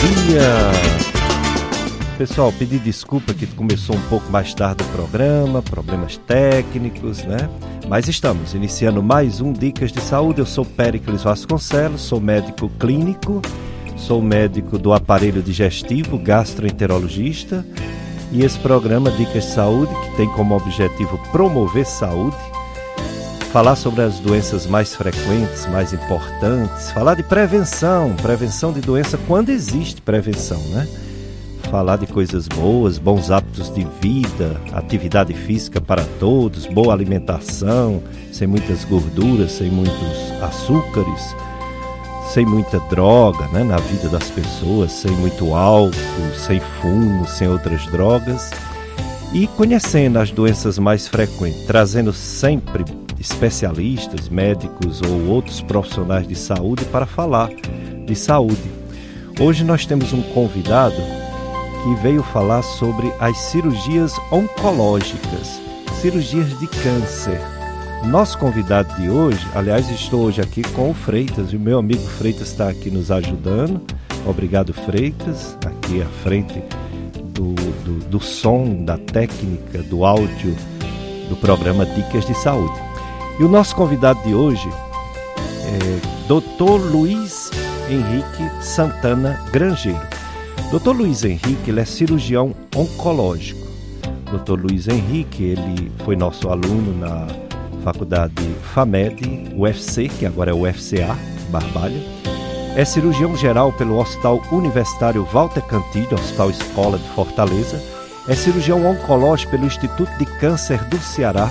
dia! Pessoal, pedi desculpa que começou um pouco mais tarde o programa, problemas técnicos, né? Mas estamos iniciando mais um Dicas de Saúde. Eu sou Péricles Vasconcelos, sou médico clínico, sou médico do aparelho digestivo, gastroenterologista. E esse programa Dicas de Saúde, que tem como objetivo promover saúde, falar sobre as doenças mais frequentes, mais importantes, falar de prevenção, prevenção de doença quando existe prevenção, né? falar de coisas boas, bons hábitos de vida, atividade física para todos, boa alimentação, sem muitas gorduras, sem muitos açúcares, sem muita droga né, na vida das pessoas, sem muito álcool, sem fumo, sem outras drogas. E conhecendo as doenças mais frequentes, trazendo sempre especialistas, médicos ou outros profissionais de saúde para falar de saúde. Hoje nós temos um convidado que veio falar sobre as cirurgias oncológicas, cirurgias de câncer. Nosso convidado de hoje, aliás, estou hoje aqui com o Freitas, e o meu amigo Freitas está aqui nos ajudando. Obrigado, Freitas, aqui à frente do, do, do som, da técnica, do áudio do programa Dicas de Saúde. E o nosso convidado de hoje é Dr. Luiz Henrique Santana Grangeiro. Dr. Luiz Henrique ele é cirurgião oncológico. Dr. Luiz Henrique ele foi nosso aluno na faculdade FAMED, UFC, que agora é UFCA, Barbalha. É cirurgião geral pelo Hospital Universitário Walter Cantilho, Hospital Escola de Fortaleza. É cirurgião oncológico pelo Instituto de Câncer do Ceará.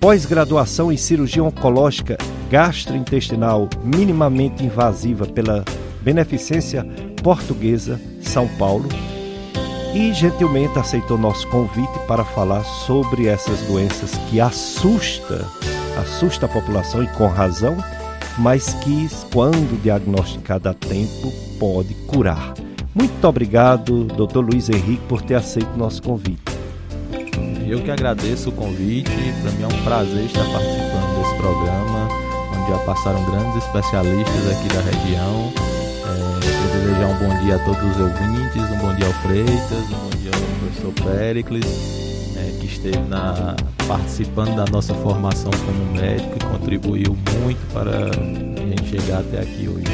Pós-graduação em cirurgia oncológica gastrointestinal minimamente invasiva pela Beneficência Portuguesa, São Paulo, e gentilmente aceitou nosso convite para falar sobre essas doenças que assusta, assusta a população e com razão, mas que quando diagnosticada a tempo pode curar. Muito obrigado, Dr. Luiz Henrique, por ter aceito nosso convite. Eu que agradeço o convite, para mim é um prazer estar participando desse programa, onde já passaram grandes especialistas aqui da região. Quero desejar um bom dia a todos os ouvintes, um bom dia ao Freitas, um bom dia ao professor Pericles, é, que esteve na, participando da nossa formação como médico e contribuiu muito para a gente chegar até aqui hoje.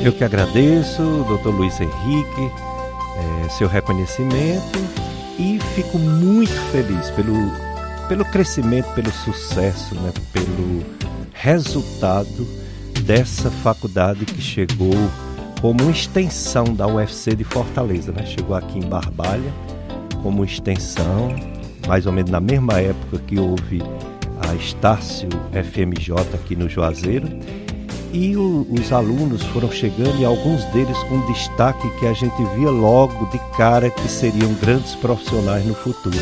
Eu que agradeço, doutor Luiz Henrique, é, seu reconhecimento e fico muito feliz pelo, pelo crescimento, pelo sucesso, né, pelo resultado dessa faculdade que chegou como extensão da UFC de Fortaleza, né? Chegou aqui em Barbalha como extensão, mais ou menos na mesma época que houve a Estácio FMJ aqui no Juazeiro. E o, os alunos foram chegando e alguns deles com destaque que a gente via logo de cara que seriam grandes profissionais no futuro.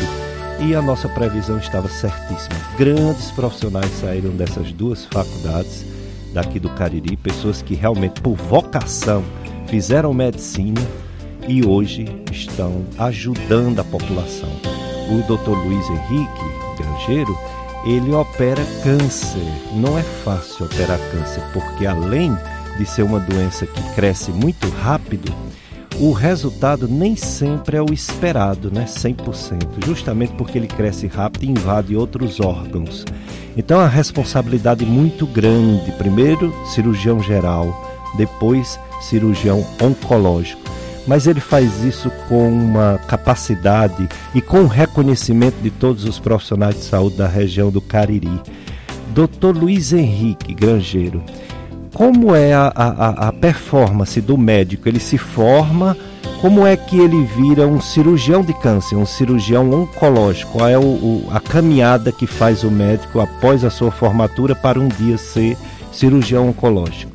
E a nossa previsão estava certíssima. Grandes profissionais saíram dessas duas faculdades daqui do Cariri, pessoas que realmente por vocação fizeram medicina e hoje estão ajudando a população. O Dr. Luiz Henrique Grangeiro, ele opera câncer. Não é fácil operar câncer, porque além de ser uma doença que cresce muito rápido, o resultado nem sempre é o esperado, né? 100%, justamente porque ele cresce rápido e invade outros órgãos. Então a responsabilidade muito grande, primeiro cirurgião geral, depois cirurgião oncológico. Mas ele faz isso com uma capacidade e com o reconhecimento de todos os profissionais de saúde da região do Cariri. Dr. Luiz Henrique Grangeiro, como é a, a, a performance do médico? Ele se forma, como é que ele vira um cirurgião de câncer, um cirurgião oncológico? Qual é o, o, a caminhada que faz o médico após a sua formatura para um dia ser cirurgião oncológico?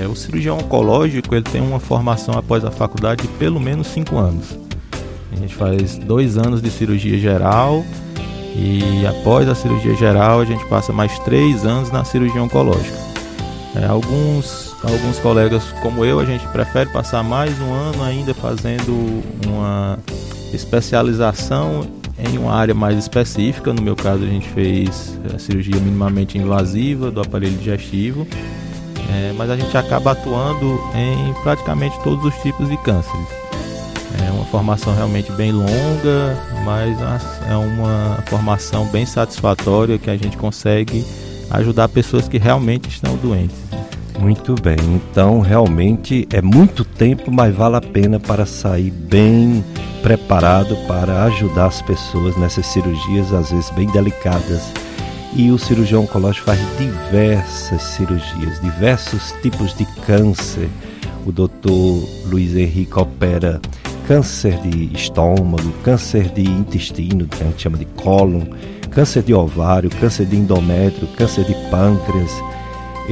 É, o cirurgião oncológico ele tem uma formação após a faculdade de pelo menos cinco anos. A gente faz dois anos de cirurgia geral e após a cirurgia geral a gente passa mais três anos na cirurgia oncológica. É, alguns, alguns colegas como eu, a gente prefere passar mais um ano ainda fazendo uma especialização em uma área mais específica. No meu caso, a gente fez a cirurgia minimamente invasiva do aparelho digestivo. É, mas a gente acaba atuando em praticamente todos os tipos de cânceres. É uma formação realmente bem longa, mas é uma formação bem satisfatória que a gente consegue ajudar pessoas que realmente estão doentes. Muito bem, então realmente é muito tempo, mas vale a pena para sair bem preparado para ajudar as pessoas nessas cirurgias, às vezes bem delicadas. E o cirurgião oncológico faz diversas cirurgias, diversos tipos de câncer. O doutor Luiz Henrique opera câncer de estômago, câncer de intestino, que a gente chama de cólon, câncer de ovário, câncer de endométrio, câncer de pâncreas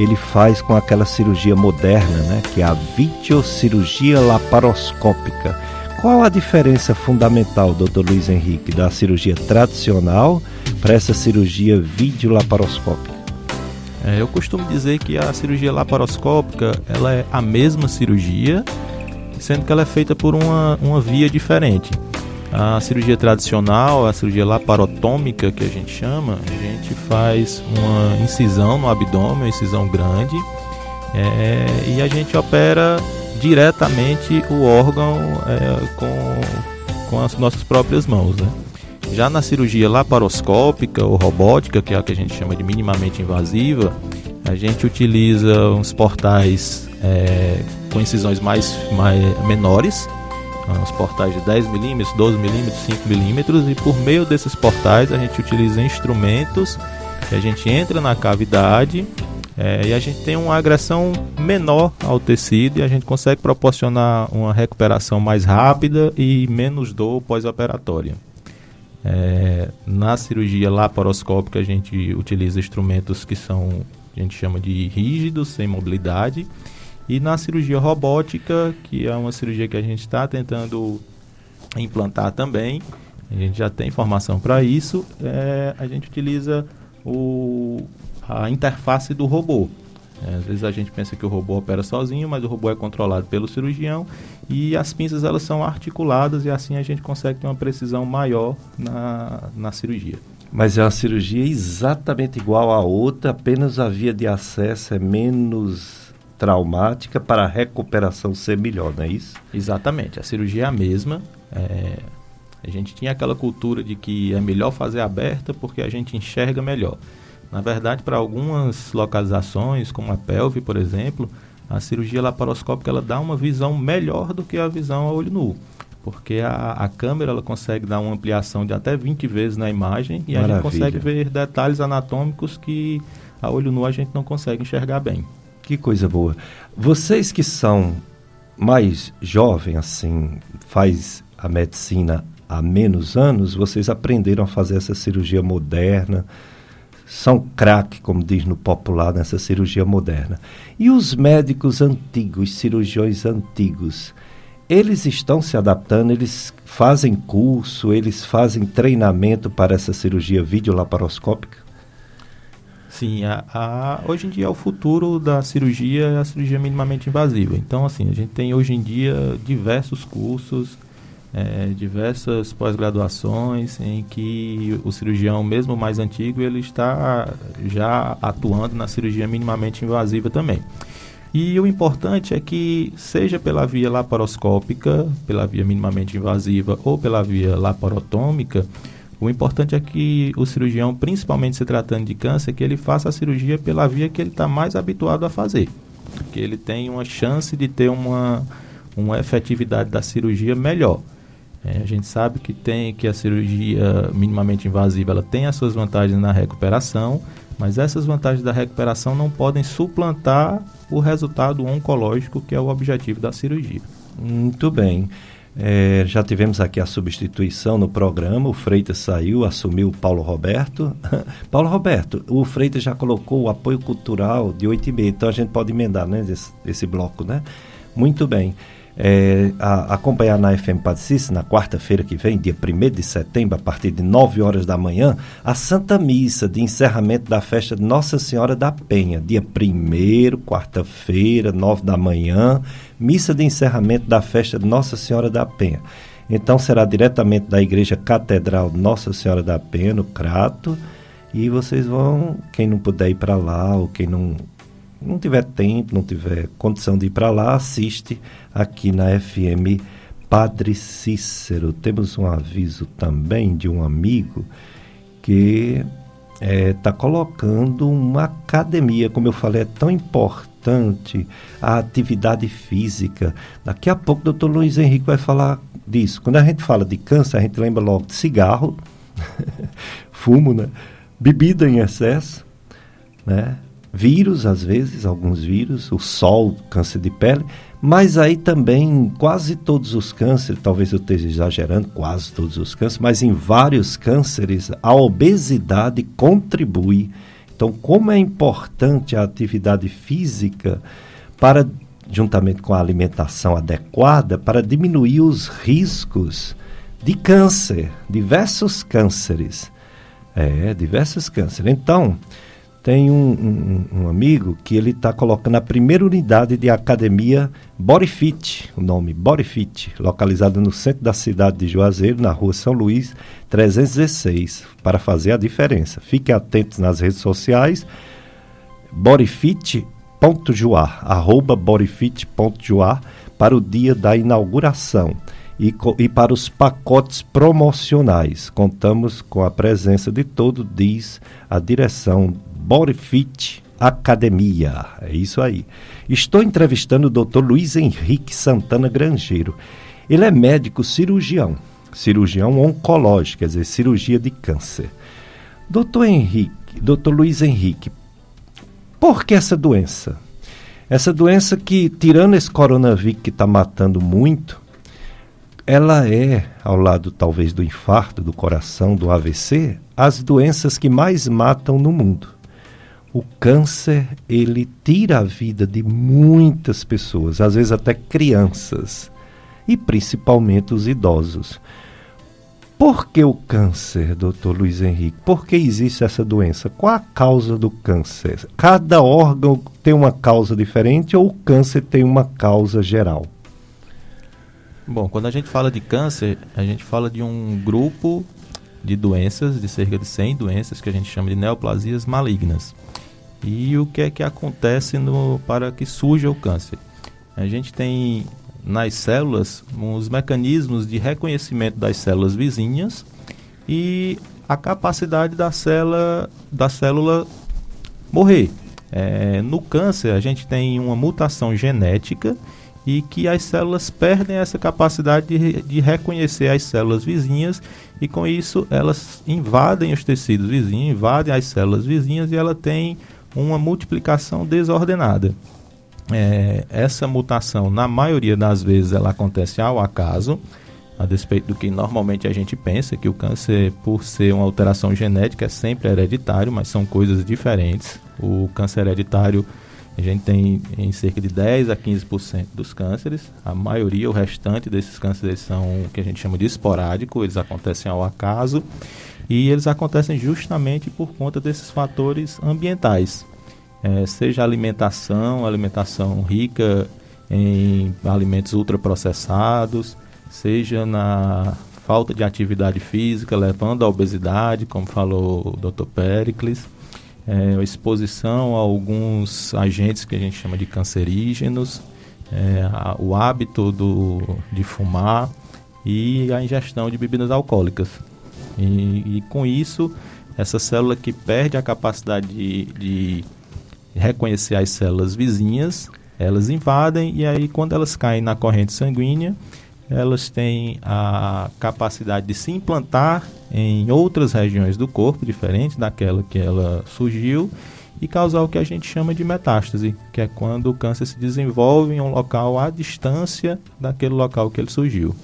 ele faz com aquela cirurgia moderna, né, que é a videocirurgia laparoscópica. Qual a diferença fundamental, doutor Luiz Henrique, da cirurgia tradicional para essa cirurgia videolaparoscópica? É, eu costumo dizer que a cirurgia laparoscópica ela é a mesma cirurgia, sendo que ela é feita por uma, uma via diferente. A cirurgia tradicional, a cirurgia laparotômica que a gente chama, a gente faz uma incisão no abdômen, uma incisão grande, é, e a gente opera diretamente o órgão é, com, com as nossas próprias mãos. Né? Já na cirurgia laparoscópica ou robótica, que é a que a gente chama de minimamente invasiva, a gente utiliza uns portais é, com incisões mais, mais menores, uns portais de 10 milímetros, 12 milímetros, 5 milímetros e por meio desses portais a gente utiliza instrumentos que a gente entra na cavidade é, e a gente tem uma agressão menor ao tecido e a gente consegue proporcionar uma recuperação mais rápida e menos dor pós-operatória. É, na cirurgia laparoscópica a gente utiliza instrumentos que são a gente chama de rígidos, sem mobilidade e na cirurgia robótica, que é uma cirurgia que a gente está tentando implantar também, a gente já tem informação para isso, é, a gente utiliza o, a interface do robô. É, às vezes a gente pensa que o robô opera sozinho, mas o robô é controlado pelo cirurgião e as pinças elas são articuladas e assim a gente consegue ter uma precisão maior na, na cirurgia. Mas é uma cirurgia exatamente igual à outra, apenas a via de acesso é menos traumática para a recuperação ser melhor, não é isso? Exatamente. A cirurgia é a mesma. É, a gente tinha aquela cultura de que é melhor fazer aberta porque a gente enxerga melhor. Na verdade, para algumas localizações, como a pelve, por exemplo, a cirurgia laparoscópica ela dá uma visão melhor do que a visão a olho nu. Porque a, a câmera ela consegue dar uma ampliação de até 20 vezes na imagem e Maravilha. a gente consegue ver detalhes anatômicos que a olho nu a gente não consegue enxergar bem. Que coisa boa. Vocês que são mais jovens, assim, faz a medicina há menos anos, vocês aprenderam a fazer essa cirurgia moderna, são craque, como diz no popular, nessa cirurgia moderna. E os médicos antigos, cirurgiões antigos, eles estão se adaptando, eles fazem curso, eles fazem treinamento para essa cirurgia videolaparoscópica? Sim, a, a, hoje em dia é o futuro da cirurgia é a cirurgia minimamente invasiva. Então, assim, a gente tem hoje em dia diversos cursos, é, diversas pós-graduações em que o cirurgião, mesmo mais antigo, ele está já atuando na cirurgia minimamente invasiva também. E o importante é que, seja pela via laparoscópica, pela via minimamente invasiva ou pela via laparotômica, o importante é que o cirurgião, principalmente se tratando de câncer, que ele faça a cirurgia pela via que ele está mais habituado a fazer. Que ele tem uma chance de ter uma, uma efetividade da cirurgia melhor. É, a gente sabe que tem que a cirurgia minimamente invasiva ela tem as suas vantagens na recuperação, mas essas vantagens da recuperação não podem suplantar o resultado oncológico que é o objetivo da cirurgia. Muito bem. É, já tivemos aqui a substituição no programa, o Freitas saiu, assumiu o Paulo Roberto. Paulo Roberto, o Freitas já colocou o apoio cultural de 8 e meia, então a gente pode emendar né, esse, esse bloco, né? Muito bem é, a, acompanhar na FM Padecice, na quarta-feira que vem, dia 1 de setembro, a partir de 9 horas da manhã, a Santa Missa de encerramento da festa de Nossa Senhora da Penha. Dia 1 quarta-feira, 9 da manhã, missa de encerramento da festa de Nossa Senhora da Penha. Então será diretamente da Igreja Catedral Nossa Senhora da Penha, no Crato. E vocês vão, quem não puder ir para lá, ou quem não não tiver tempo, não tiver condição de ir para lá, assiste aqui na FM Padre Cícero. Temos um aviso também de um amigo que está é, tá colocando uma academia, como eu falei, é tão importante a atividade física. Daqui a pouco o doutor Luiz Henrique vai falar disso. Quando a gente fala de câncer, a gente lembra logo de cigarro, fumo, né? bebida em excesso, né? Vírus, às vezes, alguns vírus, o sol, câncer de pele, mas aí também quase todos os cânceres, talvez eu esteja exagerando, quase todos os cânceres, mas em vários cânceres a obesidade contribui. Então, como é importante a atividade física para juntamente com a alimentação adequada para diminuir os riscos de câncer, diversos cânceres. É, diversos cânceres. Então, tem um, um, um amigo que ele está colocando a primeira unidade de academia Bodyfit, o nome Bodyfit, localizada no centro da cidade de Juazeiro, na rua São Luís, 316, para fazer a diferença. Fiquem atentos nas redes sociais, bodyfit.juar, arroba bodyfit.juar, para o dia da inauguração. E, e, para os pacotes promocionais. Contamos com a presença de todo, diz a direção Bodyfit Academia. É isso aí. Estou entrevistando o Dr. Luiz Henrique Santana Grangeiro. Ele é médico cirurgião, cirurgião oncológico, quer dizer, cirurgia de câncer. Doutor Henrique, doutor Luiz Henrique, por que essa doença? Essa doença que, tirando esse coronavírus que está matando muito, ela é, ao lado talvez do infarto, do coração, do AVC, as doenças que mais matam no mundo o câncer ele tira a vida de muitas pessoas, às vezes até crianças e principalmente os idosos. Por que o câncer, doutor Luiz Henrique? Por que existe essa doença? Qual a causa do câncer? Cada órgão tem uma causa diferente ou o câncer tem uma causa geral? Bom, quando a gente fala de câncer, a gente fala de um grupo de doenças, de cerca de 100 doenças que a gente chama de neoplasias malignas. E o que é que acontece no, para que surja o câncer? A gente tem nas células os mecanismos de reconhecimento das células vizinhas e a capacidade da célula, da célula morrer. É, no câncer, a gente tem uma mutação genética e que as células perdem essa capacidade de, de reconhecer as células vizinhas e com isso elas invadem os tecidos vizinhos, invadem as células vizinhas e ela tem uma multiplicação desordenada. É, essa mutação, na maioria das vezes, ela acontece ao acaso, a despeito do que normalmente a gente pensa, que o câncer, por ser uma alteração genética, é sempre hereditário, mas são coisas diferentes. O câncer hereditário, a gente tem em cerca de 10 a 15% dos cânceres. A maioria, o restante desses cânceres são o que a gente chama de esporádico, eles acontecem ao acaso. E eles acontecem justamente por conta desses fatores ambientais, é, seja alimentação, alimentação rica em alimentos ultraprocessados, seja na falta de atividade física, levando à obesidade, como falou o Dr. Pericles, é, exposição a alguns agentes que a gente chama de cancerígenos, é, a, o hábito do, de fumar e a ingestão de bebidas alcoólicas. E, e com isso, essa célula que perde a capacidade de, de reconhecer as células vizinhas, elas invadem e aí quando elas caem na corrente sanguínea, elas têm a capacidade de se implantar em outras regiões do corpo, diferente daquela que ela surgiu, e causar o que a gente chama de metástase, que é quando o câncer se desenvolve em um local à distância daquele local que ele surgiu.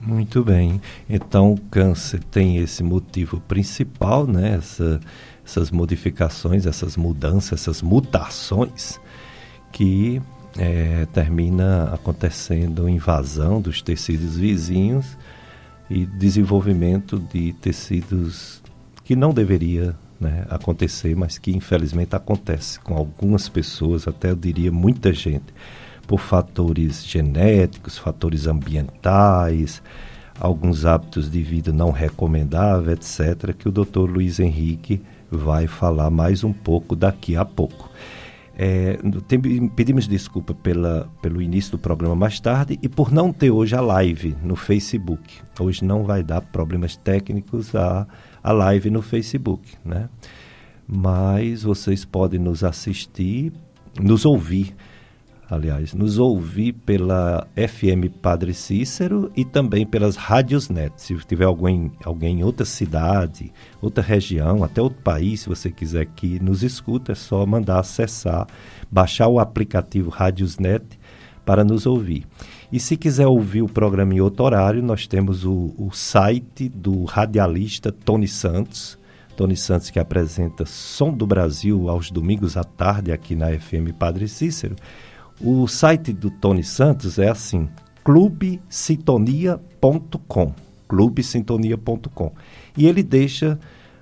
Muito bem. Então, o câncer tem esse motivo principal, né? Essa, essas modificações, essas mudanças, essas mutações que é, termina acontecendo invasão dos tecidos vizinhos e desenvolvimento de tecidos que não deveria né, acontecer, mas que infelizmente acontece com algumas pessoas, até eu diria muita gente por fatores genéticos, fatores ambientais, alguns hábitos de vida não recomendáveis, etc., que o Dr. Luiz Henrique vai falar mais um pouco daqui a pouco. É, tem, pedimos desculpa pela, pelo início do programa mais tarde e por não ter hoje a live no Facebook. Hoje não vai dar problemas técnicos a, a live no Facebook, né? Mas vocês podem nos assistir, nos ouvir aliás, nos ouvir pela FM Padre Cícero e também pelas rádios net. Se tiver alguém, alguém em outra cidade, outra região, até outro país, se você quiser que nos escuta, é só mandar acessar, baixar o aplicativo Rádios Net para nos ouvir. E se quiser ouvir o programa em outro horário, nós temos o, o site do radialista Tony Santos, Tony Santos que apresenta Som do Brasil aos domingos à tarde aqui na FM Padre Cícero. O site do Tony Santos é assim: clubesintonia.com. clubesintonia.com. E ele deixa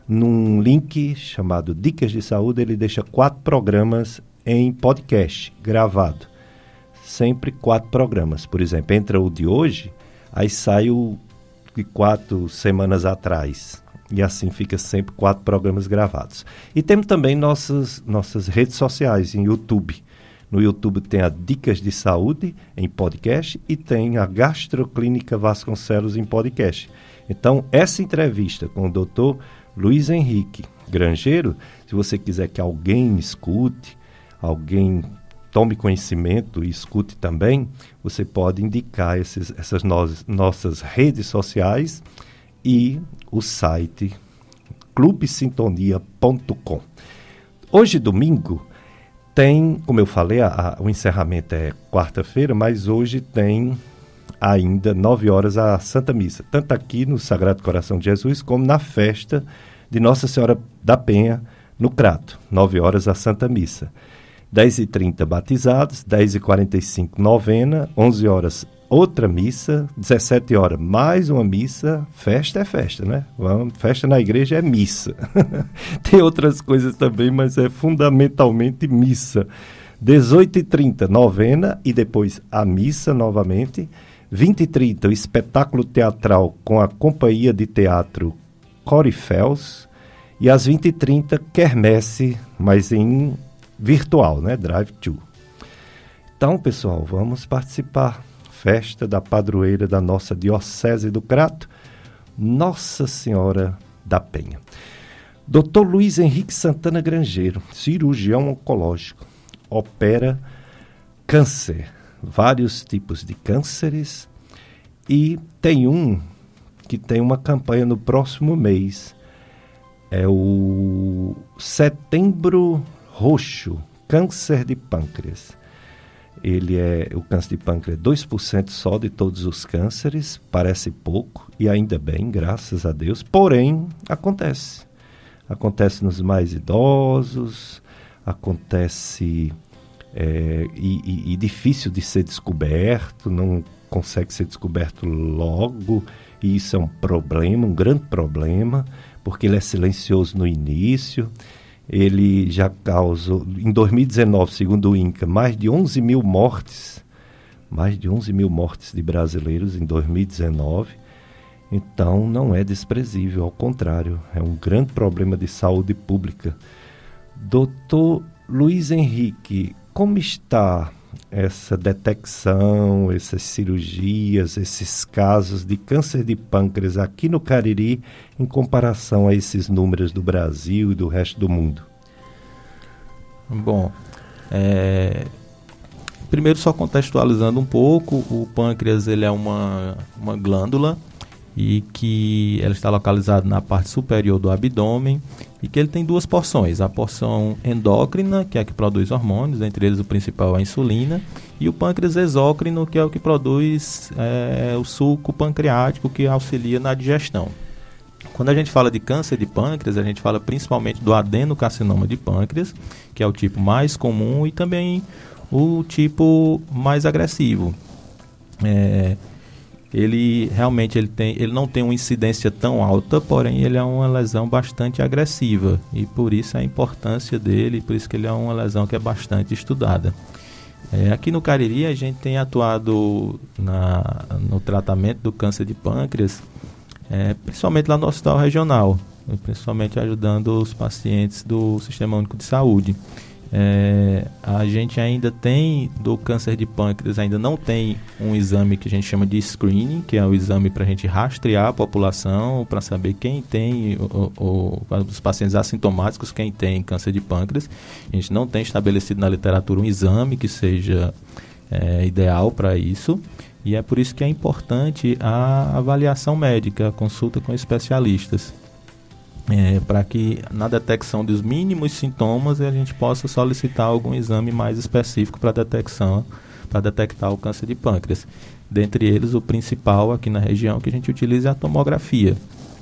num link chamado Dicas de Saúde, ele deixa quatro programas em podcast gravado. Sempre quatro programas. Por exemplo, entra o de hoje, aí sai o de quatro semanas atrás. E assim fica sempre quatro programas gravados. E temos também nossas, nossas redes sociais em YouTube. No YouTube tem a Dicas de Saúde em podcast e tem a Gastroclínica Vasconcelos em podcast. Então, essa entrevista com o doutor Luiz Henrique Grangeiro, se você quiser que alguém escute, alguém tome conhecimento e escute também, você pode indicar esses, essas no nossas redes sociais e o site clubesintonia.com. Hoje, domingo, tem, como eu falei, a, a, o encerramento é quarta-feira, mas hoje tem ainda nove horas a Santa Missa, tanto aqui no Sagrado Coração de Jesus, como na festa de Nossa Senhora da Penha, no Crato, nove horas a Santa Missa. 10h30 batizados, 10h45 novena, 11 horas outra missa, 17 horas mais uma missa, festa é festa, né? Festa na igreja é missa. Tem outras coisas também, mas é fundamentalmente missa. 18h30, novena e depois a missa novamente. 20h30, o espetáculo teatral com a companhia de teatro Corifels. E às 20h30, quermesse, mas em virtual, né? Drive-to. Então, pessoal, vamos participar festa da padroeira da nossa Diocese do Crato, Nossa Senhora da Penha. Dr. Luiz Henrique Santana Grangeiro, cirurgião oncológico, opera câncer, vários tipos de cânceres e tem um que tem uma campanha no próximo mês. É o Setembro Roxo, câncer de pâncreas. Ele é o câncer de pâncreas é 2% só de todos os cânceres, parece pouco e ainda bem, graças a Deus. Porém, acontece. Acontece nos mais idosos, acontece é, e, e, e difícil de ser descoberto, não consegue ser descoberto logo, e isso é um problema, um grande problema, porque ele é silencioso no início ele já causou, em 2019, segundo o INCA, mais de 11 mil mortes, mais de 11 mil mortes de brasileiros em 2019. Então, não é desprezível, ao contrário, é um grande problema de saúde pública. Doutor Luiz Henrique, como está essa detecção, essas cirurgias, esses casos de câncer de pâncreas aqui no Cariri em comparação a esses números do Brasil e do resto do mundo? Bom, é... primeiro só contextualizando um pouco, o pâncreas ele é uma, uma glândula e que ela está localizada na parte superior do abdômen e que ele tem duas porções, a porção endócrina, que é a que produz hormônios, entre eles o principal é a insulina, e o pâncreas exócrino, que é o que produz é, o suco pancreático que auxilia na digestão. Quando a gente fala de câncer de pâncreas, a gente fala principalmente do adenocarcinoma de pâncreas, que é o tipo mais comum e também o tipo mais agressivo. É, ele realmente ele, tem, ele não tem uma incidência tão alta, porém ele é uma lesão bastante agressiva e por isso a importância dele, por isso que ele é uma lesão que é bastante estudada. É, aqui no Cariri a gente tem atuado na, no tratamento do câncer de pâncreas, é, principalmente lá no hospital regional, principalmente ajudando os pacientes do Sistema Único de Saúde. É, a gente ainda tem do câncer de pâncreas, ainda não tem um exame que a gente chama de screening, que é o exame para a gente rastrear a população, para saber quem tem, o, o, os pacientes assintomáticos, quem tem câncer de pâncreas. A gente não tem estabelecido na literatura um exame que seja é, ideal para isso. E é por isso que é importante a avaliação médica, a consulta com especialistas é, para que na detecção dos mínimos sintomas a gente possa solicitar algum exame mais específico para detecção, para detectar o câncer de pâncreas. Dentre eles, o principal aqui na região que a gente utiliza é a tomografia.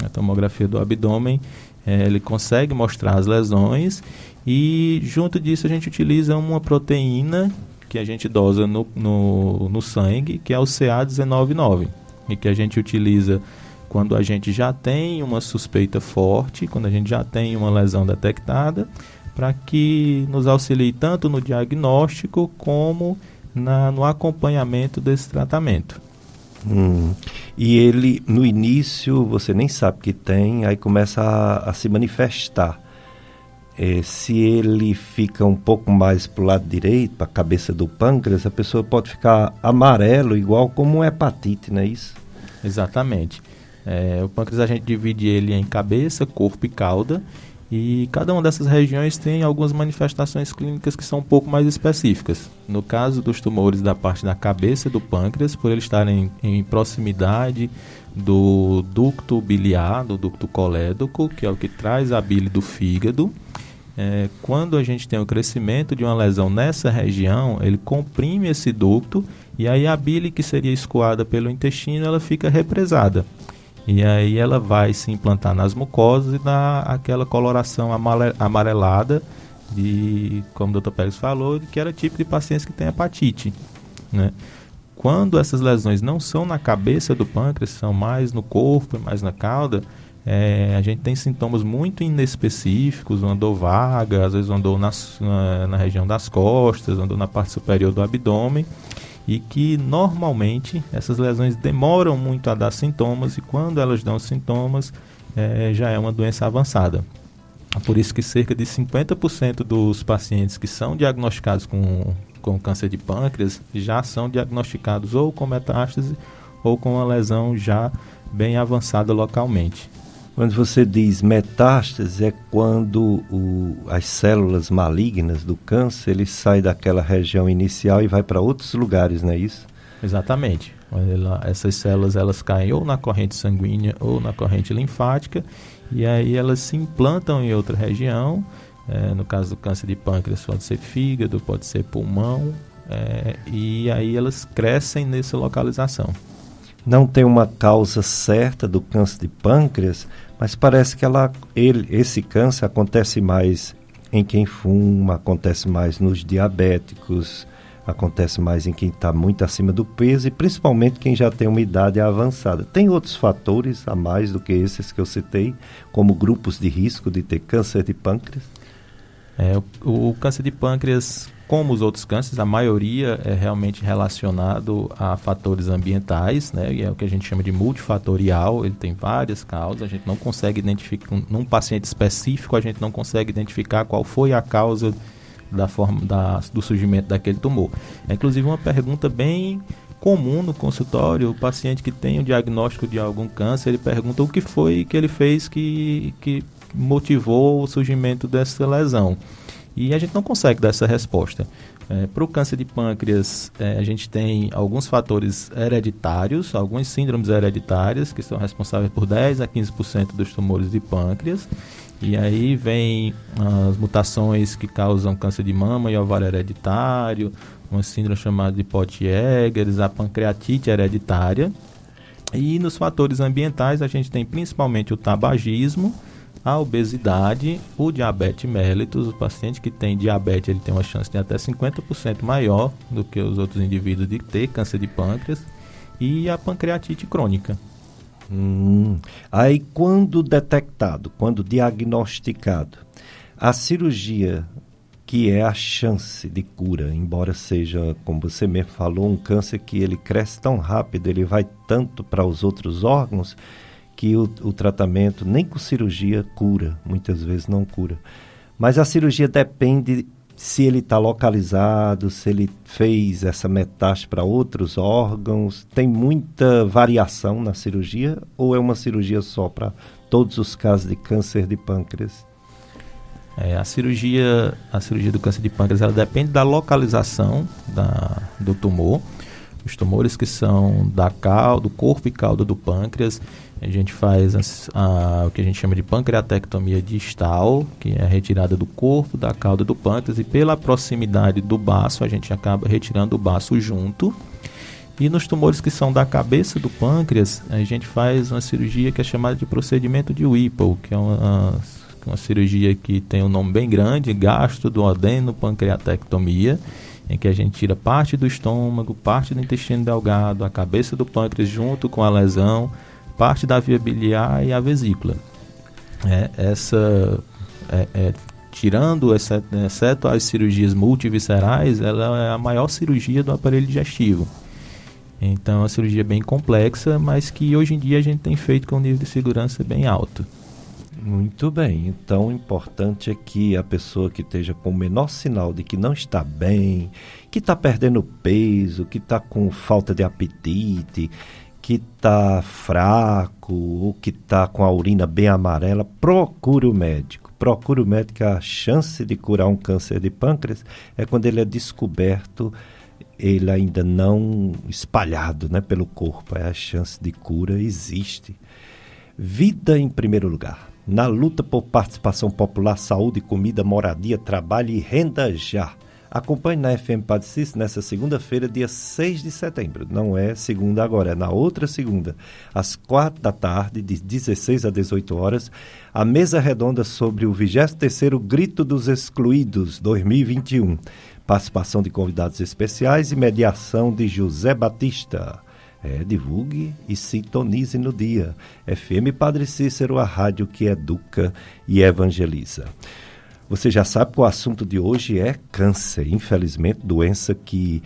A tomografia do abdômen, é, ele consegue mostrar as lesões e junto disso a gente utiliza uma proteína que a gente dosa no, no, no sangue, que é o CA199, e que a gente utiliza quando a gente já tem uma suspeita forte, quando a gente já tem uma lesão detectada, para que nos auxilie tanto no diagnóstico como na, no acompanhamento desse tratamento. Hum. E ele, no início, você nem sabe que tem, aí começa a, a se manifestar. É, se ele fica um pouco mais para o lado direito, para a cabeça do pâncreas, a pessoa pode ficar amarelo, igual como uma hepatite, não é isso? Exatamente. É, o pâncreas a gente divide ele em cabeça, corpo e cauda. E cada uma dessas regiões tem algumas manifestações clínicas que são um pouco mais específicas. No caso dos tumores da parte da cabeça do pâncreas, por eles estarem em proximidade do ducto biliar, do ducto colédoco, que é o que traz a bile do fígado, é, quando a gente tem o crescimento de uma lesão nessa região, ele comprime esse ducto e aí a bile que seria escoada pelo intestino, ela fica represada. E aí ela vai se implantar nas mucosas e dá aquela coloração amarelada de, como o Dr. Pérez falou, que era tipo de pacientes que tem hepatite, né? Quando essas lesões não são na cabeça do pâncreas, são mais no corpo e mais na cauda, é, a gente tem sintomas muito inespecíficos, uma dor vaga, às vezes uma dor na, na região das costas, uma dor na parte superior do abdômen, e que normalmente essas lesões demoram muito a dar sintomas e quando elas dão sintomas é, já é uma doença avançada. Por isso que cerca de 50% dos pacientes que são diagnosticados com, com câncer de pâncreas já são diagnosticados ou com metástase ou com uma lesão já bem avançada localmente. Quando você diz metástase, é quando o, as células malignas do câncer ele sai daquela região inicial e vai para outros lugares, não é isso? Exatamente. Ela, essas células elas caem ou na corrente sanguínea ou na corrente linfática e aí elas se implantam em outra região. É, no caso do câncer de pâncreas pode ser fígado, pode ser pulmão é, e aí elas crescem nessa localização. Não tem uma causa certa do câncer de pâncreas, mas parece que ela, ele, esse câncer acontece mais em quem fuma, acontece mais nos diabéticos, acontece mais em quem está muito acima do peso e principalmente quem já tem uma idade avançada. Tem outros fatores a mais do que esses que eu citei, como grupos de risco de ter câncer de pâncreas? É, o, o câncer de pâncreas como os outros cânceres, a maioria é realmente relacionado a fatores ambientais, né? E é o que a gente chama de multifatorial, ele tem várias causas, a gente não consegue identificar, num paciente específico, a gente não consegue identificar qual foi a causa da forma da, do surgimento daquele tumor. É inclusive uma pergunta bem comum no consultório, o paciente que tem o diagnóstico de algum câncer, ele pergunta o que foi que ele fez que, que motivou o surgimento dessa lesão. E a gente não consegue dar essa resposta. É, Para o câncer de pâncreas, é, a gente tem alguns fatores hereditários, algumas síndromes hereditárias, que são responsáveis por 10 a 15% dos tumores de pâncreas. E aí vem as mutações que causam câncer de mama e ovário hereditário, uma síndrome chamada de Pot-Eggers, a pancreatite hereditária. E nos fatores ambientais, a gente tem principalmente o tabagismo, a obesidade, o diabetes mellitus, o paciente que tem diabetes ele tem uma chance de até 50% maior do que os outros indivíduos de ter câncer de pâncreas e a pancreatite crônica. Hum. Aí quando detectado, quando diagnosticado, a cirurgia que é a chance de cura, embora seja, como você mesmo falou, um câncer que ele cresce tão rápido, ele vai tanto para os outros órgãos, que o, o tratamento, nem com cirurgia, cura, muitas vezes não cura. Mas a cirurgia depende se ele está localizado, se ele fez essa metástase para outros órgãos, tem muita variação na cirurgia ou é uma cirurgia só para todos os casos de câncer de pâncreas? É, a cirurgia, a cirurgia do câncer de pâncreas, ela depende da localização da, do tumor. Os tumores que são da cal, do corpo e cauda do pâncreas, a gente faz a, a, o que a gente chama de pancreatectomia distal, que é a retirada do corpo, da cauda do pâncreas, e pela proximidade do baço, a gente acaba retirando o baço junto. E nos tumores que são da cabeça do pâncreas, a gente faz uma cirurgia que é chamada de procedimento de Whipple, que é uma, uma cirurgia que tem um nome bem grande, pancreatectomia, em que a gente tira parte do estômago, parte do intestino delgado, a cabeça do pâncreas junto com a lesão, parte da via biliar e a vesícula. É, essa, é, é, tirando, exceto, exceto as cirurgias multiviscerais, ela é a maior cirurgia do aparelho digestivo. Então, é uma cirurgia bem complexa, mas que hoje em dia a gente tem feito com um nível de segurança bem alto. Muito bem. Então, o importante é que a pessoa que esteja com o menor sinal de que não está bem, que está perdendo peso, que está com falta de apetite, que está fraco ou que está com a urina bem amarela, procure o médico. Procure o médico. A chance de curar um câncer de pâncreas é quando ele é descoberto, ele ainda não espalhado né, pelo corpo. É a chance de cura existe. Vida em primeiro lugar. Na luta por participação popular, saúde, comida, moradia, trabalho e renda já. Acompanhe na FM Padre Cícero nessa segunda-feira, dia 6 de setembro. Não é segunda agora, é na outra segunda, às quatro da tarde, de 16 a 18 horas, a mesa redonda sobre o 23º Grito dos Excluídos 2021. Participação de convidados especiais e mediação de José Batista. É, divulgue e sintonize no dia. FM Padre Cícero, a rádio que educa e evangeliza. Você já sabe que o assunto de hoje é câncer, infelizmente, doença que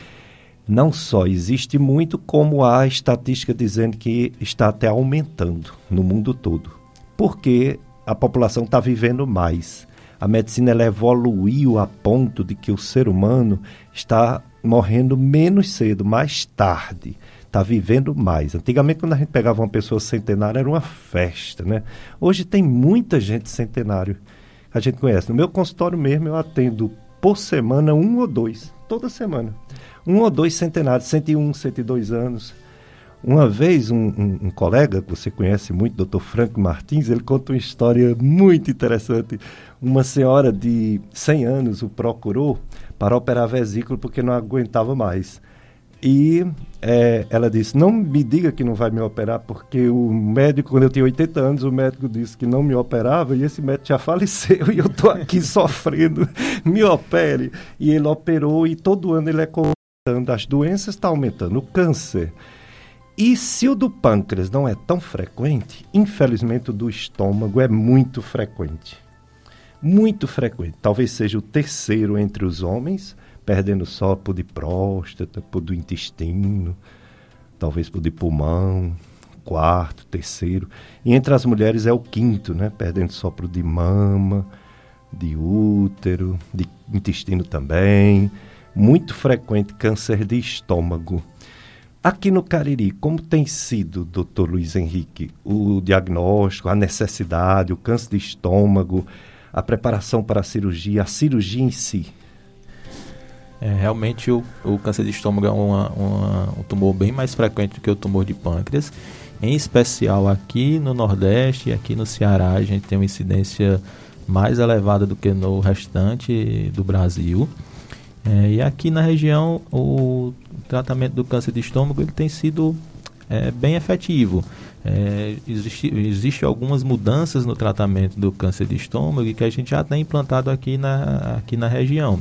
não só existe muito, como há estatística dizendo que está até aumentando no mundo todo. Porque a população está vivendo mais. A medicina ela evoluiu a ponto de que o ser humano está morrendo menos cedo, mais tarde. Está vivendo mais. Antigamente, quando a gente pegava uma pessoa centenária, era uma festa, né? Hoje tem muita gente centenário a gente conhece. No meu consultório mesmo, eu atendo por semana um ou dois, toda semana. Um ou dois centenários, 101, 102 anos. Uma vez, um, um, um, colega que você conhece muito, doutor Franco Martins, ele conta uma história muito interessante. Uma senhora de 100 anos o procurou para operar a vesícula porque não aguentava mais. E é, ela disse: Não me diga que não vai me operar, porque o médico, quando eu tinha 80 anos, o médico disse que não me operava e esse médico já faleceu e eu estou aqui sofrendo. Me opere. E ele operou e todo ano ele é contando. As doenças estão tá aumentando. O câncer. E se o do pâncreas não é tão frequente, infelizmente o do estômago é muito frequente. Muito frequente. Talvez seja o terceiro entre os homens perdendo só por de próstata, por do intestino, talvez por de pulmão, quarto, terceiro. E entre as mulheres é o quinto, né? Perdendo por de mama, de útero, de intestino também. Muito frequente câncer de estômago. Aqui no Cariri, como tem sido, doutor Luiz Henrique, o diagnóstico, a necessidade, o câncer de estômago, a preparação para a cirurgia, a cirurgia em si? É, realmente o, o, câncer de estômago é uma, uma, um tumor bem mais frequente do que o tumor de pâncreas. Em especial aqui no Nordeste e aqui no Ceará, a gente tem uma incidência mais elevada do que no restante do Brasil. É, e aqui na região, o tratamento do câncer de estômago ele tem sido é, bem efetivo. É, existe, existe algumas mudanças no tratamento do câncer de estômago que a gente já tem implantado aqui na, aqui na região.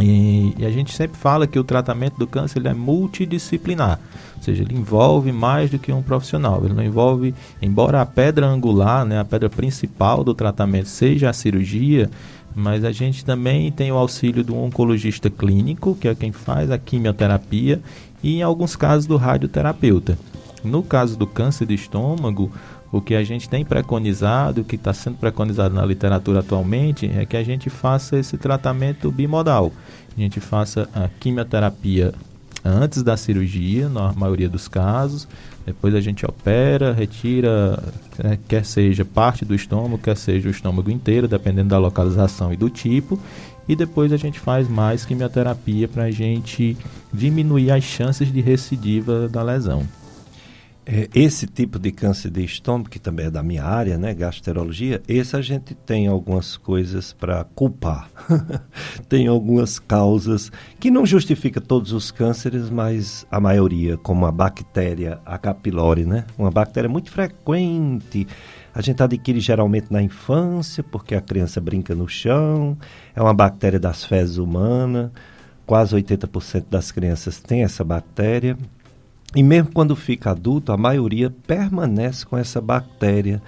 E, e, a gente sempre fala que o tratamento do câncer ele é multidisciplinar, ou seja, ele envolve mais do que um profissional. Ele não envolve, embora a pedra angular, né, a pedra principal do tratamento seja a cirurgia, mas a gente também tem o auxílio do oncologista clínico, que é quem faz a quimioterapia, e em alguns casos do radioterapeuta. No caso do câncer de estômago, o que a gente tem preconizado, o que está sendo preconizado na literatura atualmente, é que a gente faça esse tratamento bimodal. A gente faça a quimioterapia antes da cirurgia, na maioria dos casos. Depois a gente opera, retira, né, quer seja parte do estômago, quer seja o estômago inteiro, dependendo da localização e do tipo. E depois a gente faz mais quimioterapia para a gente diminuir as chances de recidiva da lesão. É, esse tipo de câncer de estômago, que também é da minha área, né, gastroenterologia, esse a gente tem algumas coisas para culpar. tem algumas causas que não justifica todos os cânceres, mas a maioria, como a bactéria H. pylori, né? Uma bactéria muito frequente. A gente adquire geralmente na infância, porque a criança brinca no chão. É uma bactéria das fezes humanas. Quase 80% das crianças têm essa bactéria. E mesmo quando fica adulto, a maioria permanece com essa bactéria.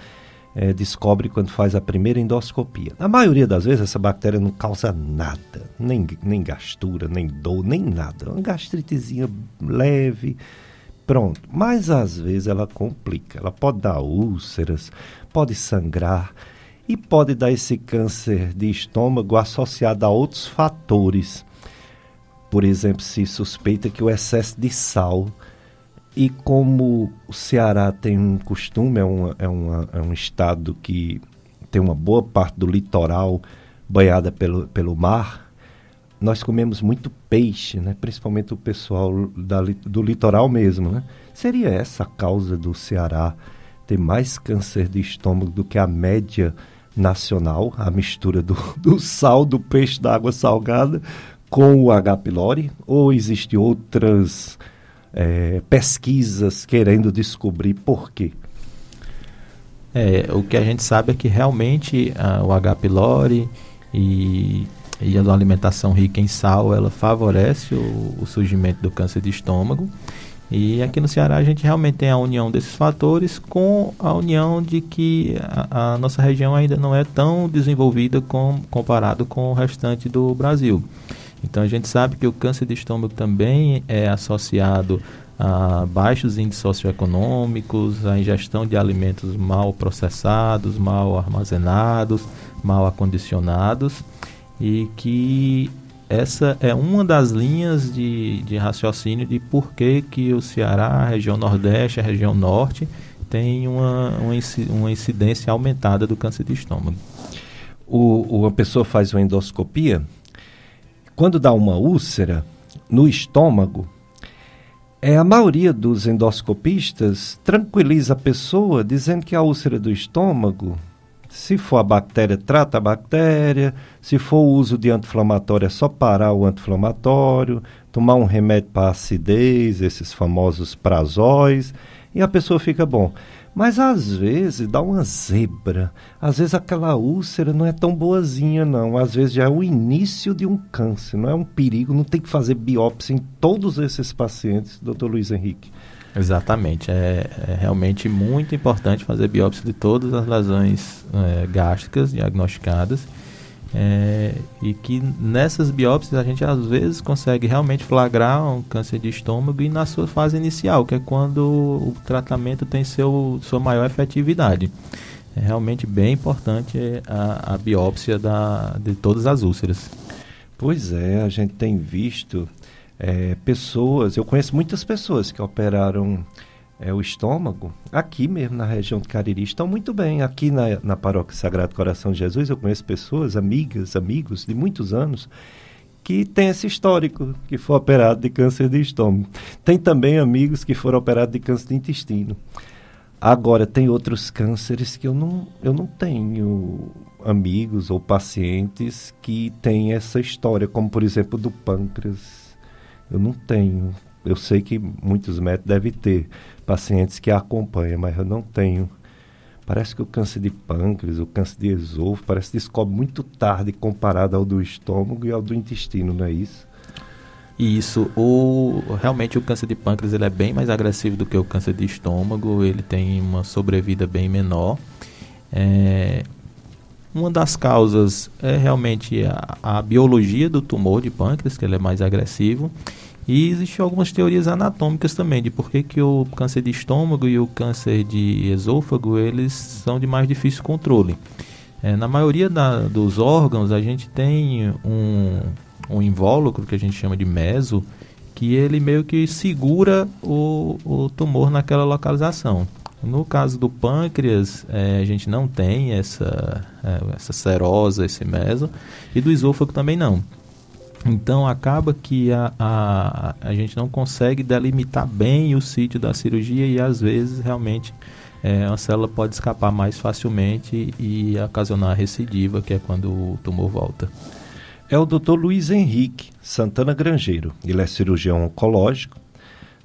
É, descobre quando faz a primeira endoscopia. Na maioria das vezes, essa bactéria não causa nada, nem, nem gastura, nem dor, nem nada. Uma gastritezinha leve, pronto. Mas às vezes ela complica. Ela pode dar úlceras, pode sangrar e pode dar esse câncer de estômago associado a outros fatores. Por exemplo, se suspeita que o excesso de sal e como o Ceará tem um costume, é, uma, é, uma, é um estado que tem uma boa parte do litoral banhada pelo, pelo mar, nós comemos muito peixe, né? principalmente o pessoal da, do litoral mesmo. Né? Seria essa a causa do Ceará ter mais câncer de estômago do que a média nacional, a mistura do, do sal, do peixe da água salgada com o H. pylori? Ou existem outras é, pesquisas querendo descobrir por quê? É, o que a gente sabe é que realmente a, o H. pylori e, e, a alimentação rica em sal, ela favorece o, o, surgimento do câncer de estômago. E aqui no Ceará a gente realmente tem a união desses fatores com a união de que a, a nossa região ainda não é tão desenvolvida com, comparado com o restante do Brasil. Então a gente sabe que o câncer de estômago também é associado a baixos índices socioeconômicos, a ingestão de alimentos mal processados, mal armazenados, mal acondicionados e que essa é uma das linhas de, de raciocínio de por que, que o Ceará, a região Nordeste, a região Norte, tem uma, uma, incidência aumentada do câncer de estômago. O, uma pessoa faz uma endoscopia quando dá uma úlcera no estômago, é, a maioria dos endoscopistas tranquiliza a pessoa dizendo que a úlcera do estômago, se for a bactéria, trata a bactéria, se for o uso de anti-inflamatório, é só parar o anti-inflamatório, tomar um remédio para acidez, esses famosos prazóis, e a pessoa fica bom. Mas às vezes dá uma zebra. Às vezes aquela úlcera não é tão boazinha, não. Às vezes já é o início de um câncer, não é um perigo. Não tem que fazer biópsia em todos esses pacientes, doutor Luiz Henrique. Exatamente. É, é, realmente muito importante fazer biópsia de todas as lesões é, gástricas diagnosticadas é, e que nessas biópsias a gente às vezes consegue realmente flagrar um câncer de estômago e na sua fase inicial, que é quando o tratamento tem seu, sua maior efetividade. É realmente bem importante a, a biópsia da, de todas as úlceras. Pois é, a gente tem visto é, pessoas, eu conheço muitas pessoas que operaram é, o estômago, aqui mesmo na região de Cariri, estão muito bem. Aqui na, na paróquia Sagrado Coração de Jesus, eu conheço pessoas, amigas, amigos de muitos anos, que têm esse histórico, que foi operado de câncer de estômago. Tem também amigos que foram operados de câncer de intestino. Agora, tem outros cânceres que eu não, eu não tenho amigos ou pacientes que têm essa história, como por exemplo do pâncreas. Eu não tenho. Eu sei que muitos médicos devem ter pacientes que acompanham, mas eu não tenho. Parece que o câncer de pâncreas, o câncer de esôfago, parece que descobre muito tarde comparado ao do estômago e ao do intestino, não é isso? Isso, o, realmente o câncer de pâncreas ele é bem mais agressivo do que o câncer de estômago, ele tem uma sobrevida bem menor. É, uma das causas é realmente a, a biologia do tumor de pâncreas, que ele é mais agressivo, E existem algumas teorias anatômicas também de por que, que o câncer de estômago e o câncer de esôfago eles são de mais difícil controle. É, na maioria da, dos órgãos a gente tem um, um invólucro que a gente chama de meso, que ele meio que segura o, o tumor naquela localização. No caso do pâncreas, é, a gente não tem essa, é, essa serosa, esse meso, e do esôfago também não. Então acaba que a, a, a gente não consegue delimitar bem o sítio da cirurgia e às vezes realmente é, a célula pode escapar mais facilmente e ocasionar recidiva, que é quando o tumor volta. É o Dr. Luiz Henrique Santana Grangeiro. Ele é cirurgião oncológico.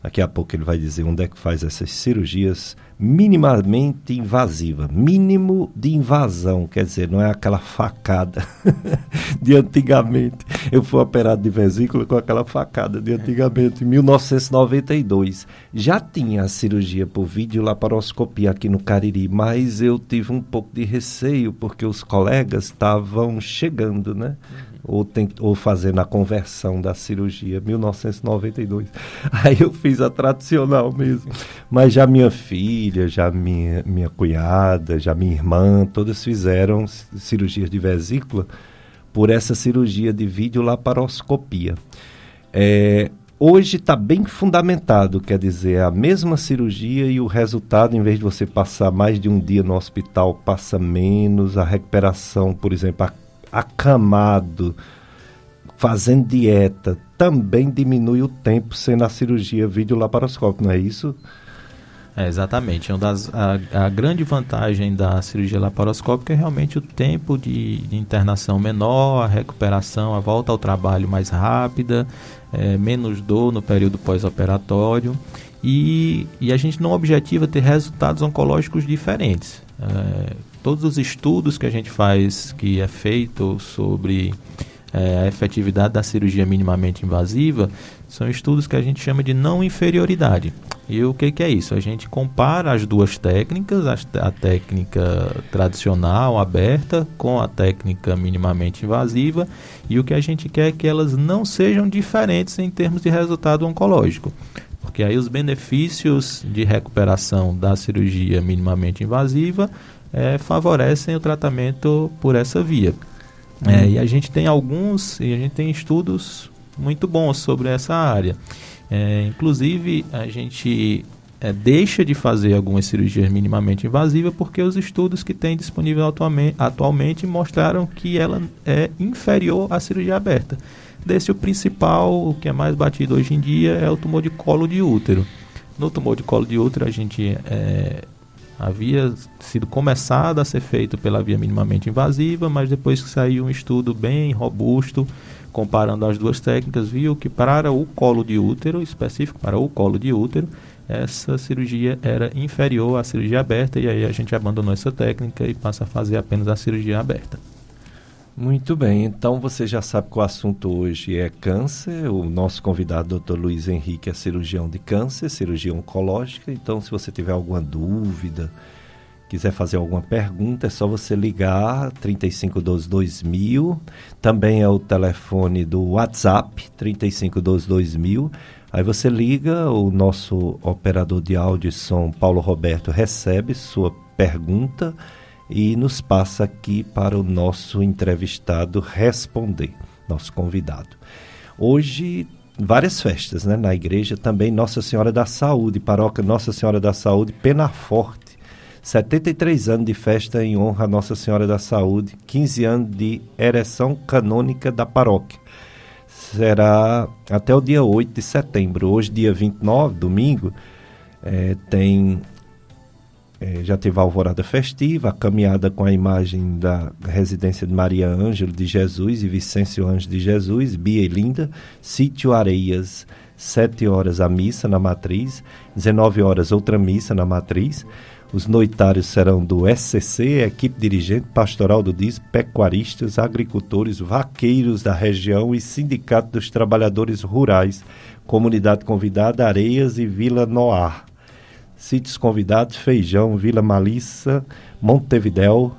Daqui a pouco ele vai dizer onde é que faz essas cirurgias minimamente invasiva, mínimo de invasão, quer dizer, não é aquela facada de antigamente. Eu fui operado de vesícula com aquela facada de antigamente, em 1992. Já tinha a cirurgia por videolaparoscopia aqui no Cariri, mas eu tive um pouco de receio porque os colegas estavam chegando, né? Ou, tem, ou fazendo a conversão da cirurgia, 1992. Aí eu fiz a tradicional mesmo. Mas já minha filha, já minha, minha cunhada, já minha irmã, todas fizeram cirurgias de vesícula por essa cirurgia de videolaparoscopia. É, hoje está bem fundamentado, quer dizer, é a mesma cirurgia e o resultado, em vez de você passar mais de um dia no hospital, passa menos, a recuperação, por exemplo, a acamado, fazendo dieta, também diminui o tempo sendo a cirurgia videolaparoscópica, não é isso? É, exatamente. É das, a, a, grande vantagem da cirurgia laparoscópica é realmente o tempo de, de internação menor, a recuperação, a volta ao trabalho mais rápida, é, menos dor no período pós-operatório. E, e, a gente não objetiva ter resultados oncológicos diferentes. É, todos os estudos que a gente faz, que é feito sobre é, a efetividade da cirurgia minimamente invasiva, são estudos que a gente chama de não inferioridade. E o que, que é isso? A gente compara as duas técnicas, a, a técnica tradicional, aberta, com a técnica minimamente invasiva, e o que a gente quer é que elas não sejam diferentes em termos de resultado oncológico. Porque aí os benefícios de recuperação da cirurgia minimamente invasiva é, favorecem o tratamento por essa via. Uhum. É, e a gente tem alguns, e a gente tem estudos muito bons sobre essa área. É, inclusive, a gente é, deixa de fazer algumas cirurgias minimamente invasivas porque os estudos que tem disponível atualmente, atualmente mostraram que ela é inferior à cirurgia aberta. Desse, o principal, o que é mais batido hoje em dia, é o tumor de colo de útero. No tumor de colo de útero, a gente é, havia sido começado a ser feito pela via minimamente invasiva, mas depois que saiu um estudo bem robusto, comparando as duas técnicas, viu que para o colo de útero, específico para o colo de útero, essa cirurgia era inferior à cirurgia aberta e aí a gente abandonou essa técnica e passa a fazer apenas a cirurgia aberta. Muito bem, então você já sabe que o assunto hoje é câncer. O nosso convidado, Dr. Luiz Henrique, é cirurgião de câncer, cirurgia oncológica. Então, se você tiver alguma dúvida, quiser fazer alguma pergunta, é só você ligar 3512 2000. Também é o telefone do WhatsApp 3512 2000. Aí você liga, o nosso operador de áudio e som, Paulo Roberto, recebe sua pergunta e nos passa aqui para o nosso entrevistado responder, nosso convidado. Hoje, várias festas né, na igreja, também Nossa Senhora da Saúde, paróquia Nossa Senhora da Saúde, Penaforte. 73 anos de festa em honra a Nossa Senhora da Saúde, 15 anos de ereção canônica da paróquia. Será até o dia 8 de setembro. Hoje, dia 29, domingo, é, tem é, já teve a alvorada festiva, a caminhada com a imagem da residência de Maria Ângelo de Jesus e Vicêncio Anjo de Jesus, Bia e Linda, Sítio Areias, 7 horas a missa na matriz, 19 horas outra missa na matriz. Os noitários serão do SCC, equipe dirigente pastoral do DIS, pecuaristas, agricultores, vaqueiros da região e sindicato dos trabalhadores rurais, comunidade convidada Areias e Vila Noar. Sítios convidados: Feijão, Vila Malissa, Montevidéu,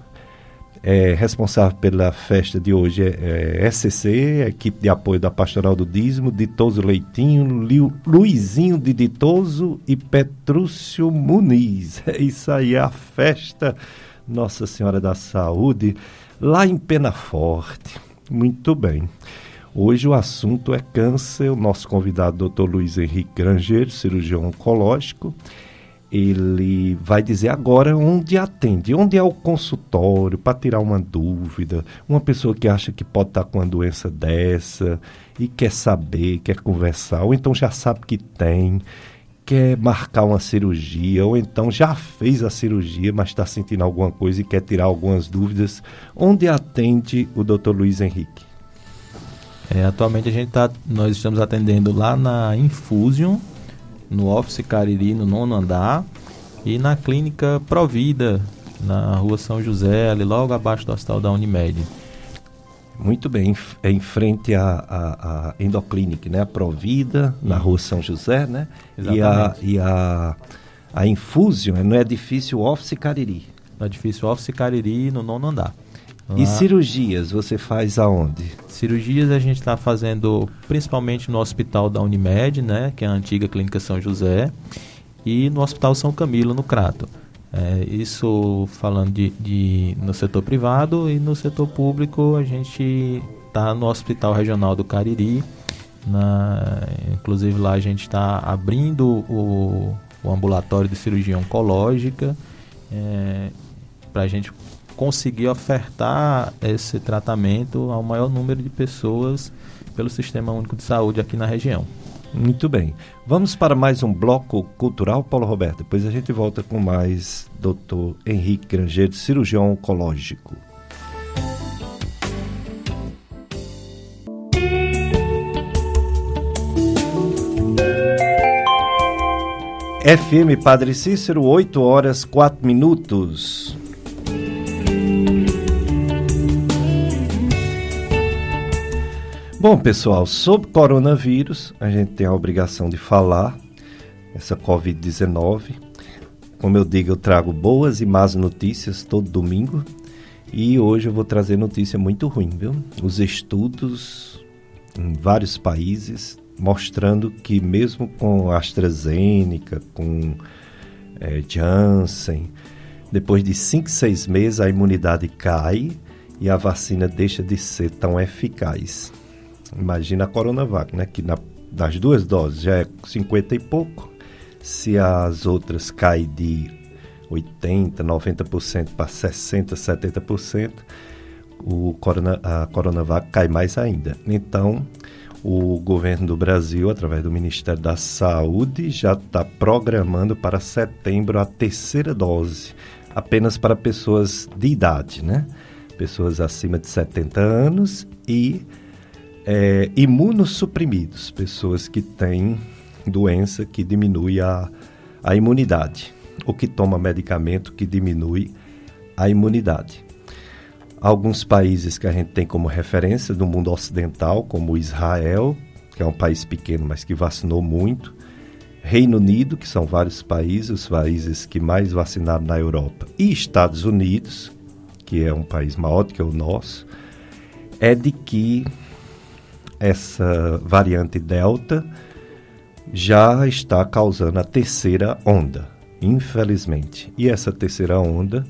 é, responsável pela festa de hoje é, é SCC, equipe de apoio da Pastoral do Dízimo, Ditoso Leitinho, Liu, Luizinho de Ditoso e Petrúcio Muniz. É isso aí, a festa Nossa Senhora da Saúde, lá em Penaforte. Muito bem. Hoje o assunto é câncer. O nosso convidado, Dr. Luiz Henrique Grangeiro, cirurgião oncológico ele vai dizer agora onde atende, onde é o consultório para tirar uma dúvida, uma pessoa que acha que pode estar com uma doença dessa e quer saber, quer conversar, ou então já sabe que tem, quer marcar uma cirurgia, ou então já fez a cirurgia, mas está sentindo alguma coisa e quer tirar algumas dúvidas, onde atende o Dr. Luiz Henrique? É, atualmente a gente tá, nós estamos atendendo lá na Infusion, no Office Cariri, no nono andar, e na clínica Provida, na rua São José, ali logo abaixo do hospital da Unimed. Muito bem, é em frente à, à, à Endoclinic, né? A Provida, na rua São José, né? Exatamente. E a, e a, a Infusion é no edifício Office Cariri. No edifício Office Cariri, no nono andar. E cirurgias você faz aonde? Cirurgias a gente está fazendo principalmente no hospital da Unimed, né, que é a antiga Clínica São José, e no Hospital São Camilo, no Crato. É, isso falando de, de, no setor privado e no setor público a gente está no Hospital Regional do Cariri. Na, inclusive lá a gente está abrindo o, o, ambulatório de cirurgia oncológica é, para a gente conseguir ofertar esse tratamento ao maior número de pessoas pelo Sistema Único de Saúde aqui na região. Muito bem. Vamos para mais um bloco cultural, Paulo Roberto. Depois a gente volta com mais Dr. Henrique Grangeiro, cirurgião oncológico. FM Padre Cícero, 8 horas 4 minutos. Bom, pessoal, sobre coronavírus, a gente tem a obrigação de falar, essa Covid-19. Como eu digo, eu trago boas e más notícias todo domingo. E hoje eu vou trazer notícia muito ruim, viu? Os estudos em vários países mostrando que mesmo com AstraZeneca, com é, Janssen, depois de 5, 6 meses a imunidade cai e a vacina deixa de ser tão eficaz. Imagina a Coronavac, né? Que na, das duas doses já é 50 e pouco. Se as outras caem de 80, 90% para 60, 70%, o corona, a Coronavac cai mais ainda. Então, o governo do Brasil, através do Ministério da Saúde, já está programando para setembro a terceira dose, apenas para pessoas de idade, né? Pessoas acima de 70 anos e é, imunossuprimidos, pessoas que têm doença que diminui a, a imunidade, ou que toma medicamento que diminui a imunidade. Alguns países que a gente tem como referência do mundo ocidental, como Israel, que é um país pequeno, mas que vacinou muito, Reino Unido, que são vários países, os países que mais vacinaram na Europa, e Estados Unidos, que é um país maior do que o nosso, é de que essa variante Delta já está causando a terceira onda, infelizmente. E essa terceira onda,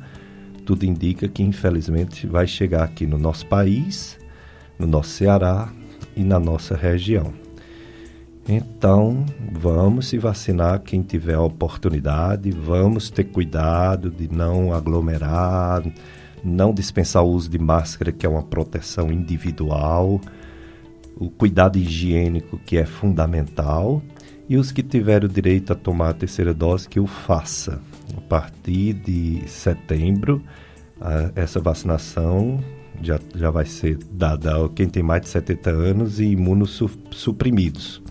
tudo indica que infelizmente vai chegar aqui no nosso país, no nosso Ceará e na nossa região. Então, vamos se vacinar quem tiver a oportunidade, vamos ter cuidado de não aglomerar, não dispensar o uso de máscara, que é uma proteção individual o cuidado higiênico que é fundamental e os que tiverem o direito a tomar a terceira dose que o faça. A partir de setembro, essa vacinação já, já vai ser dada a quem tem mais de 70 anos e imunossuprimidos.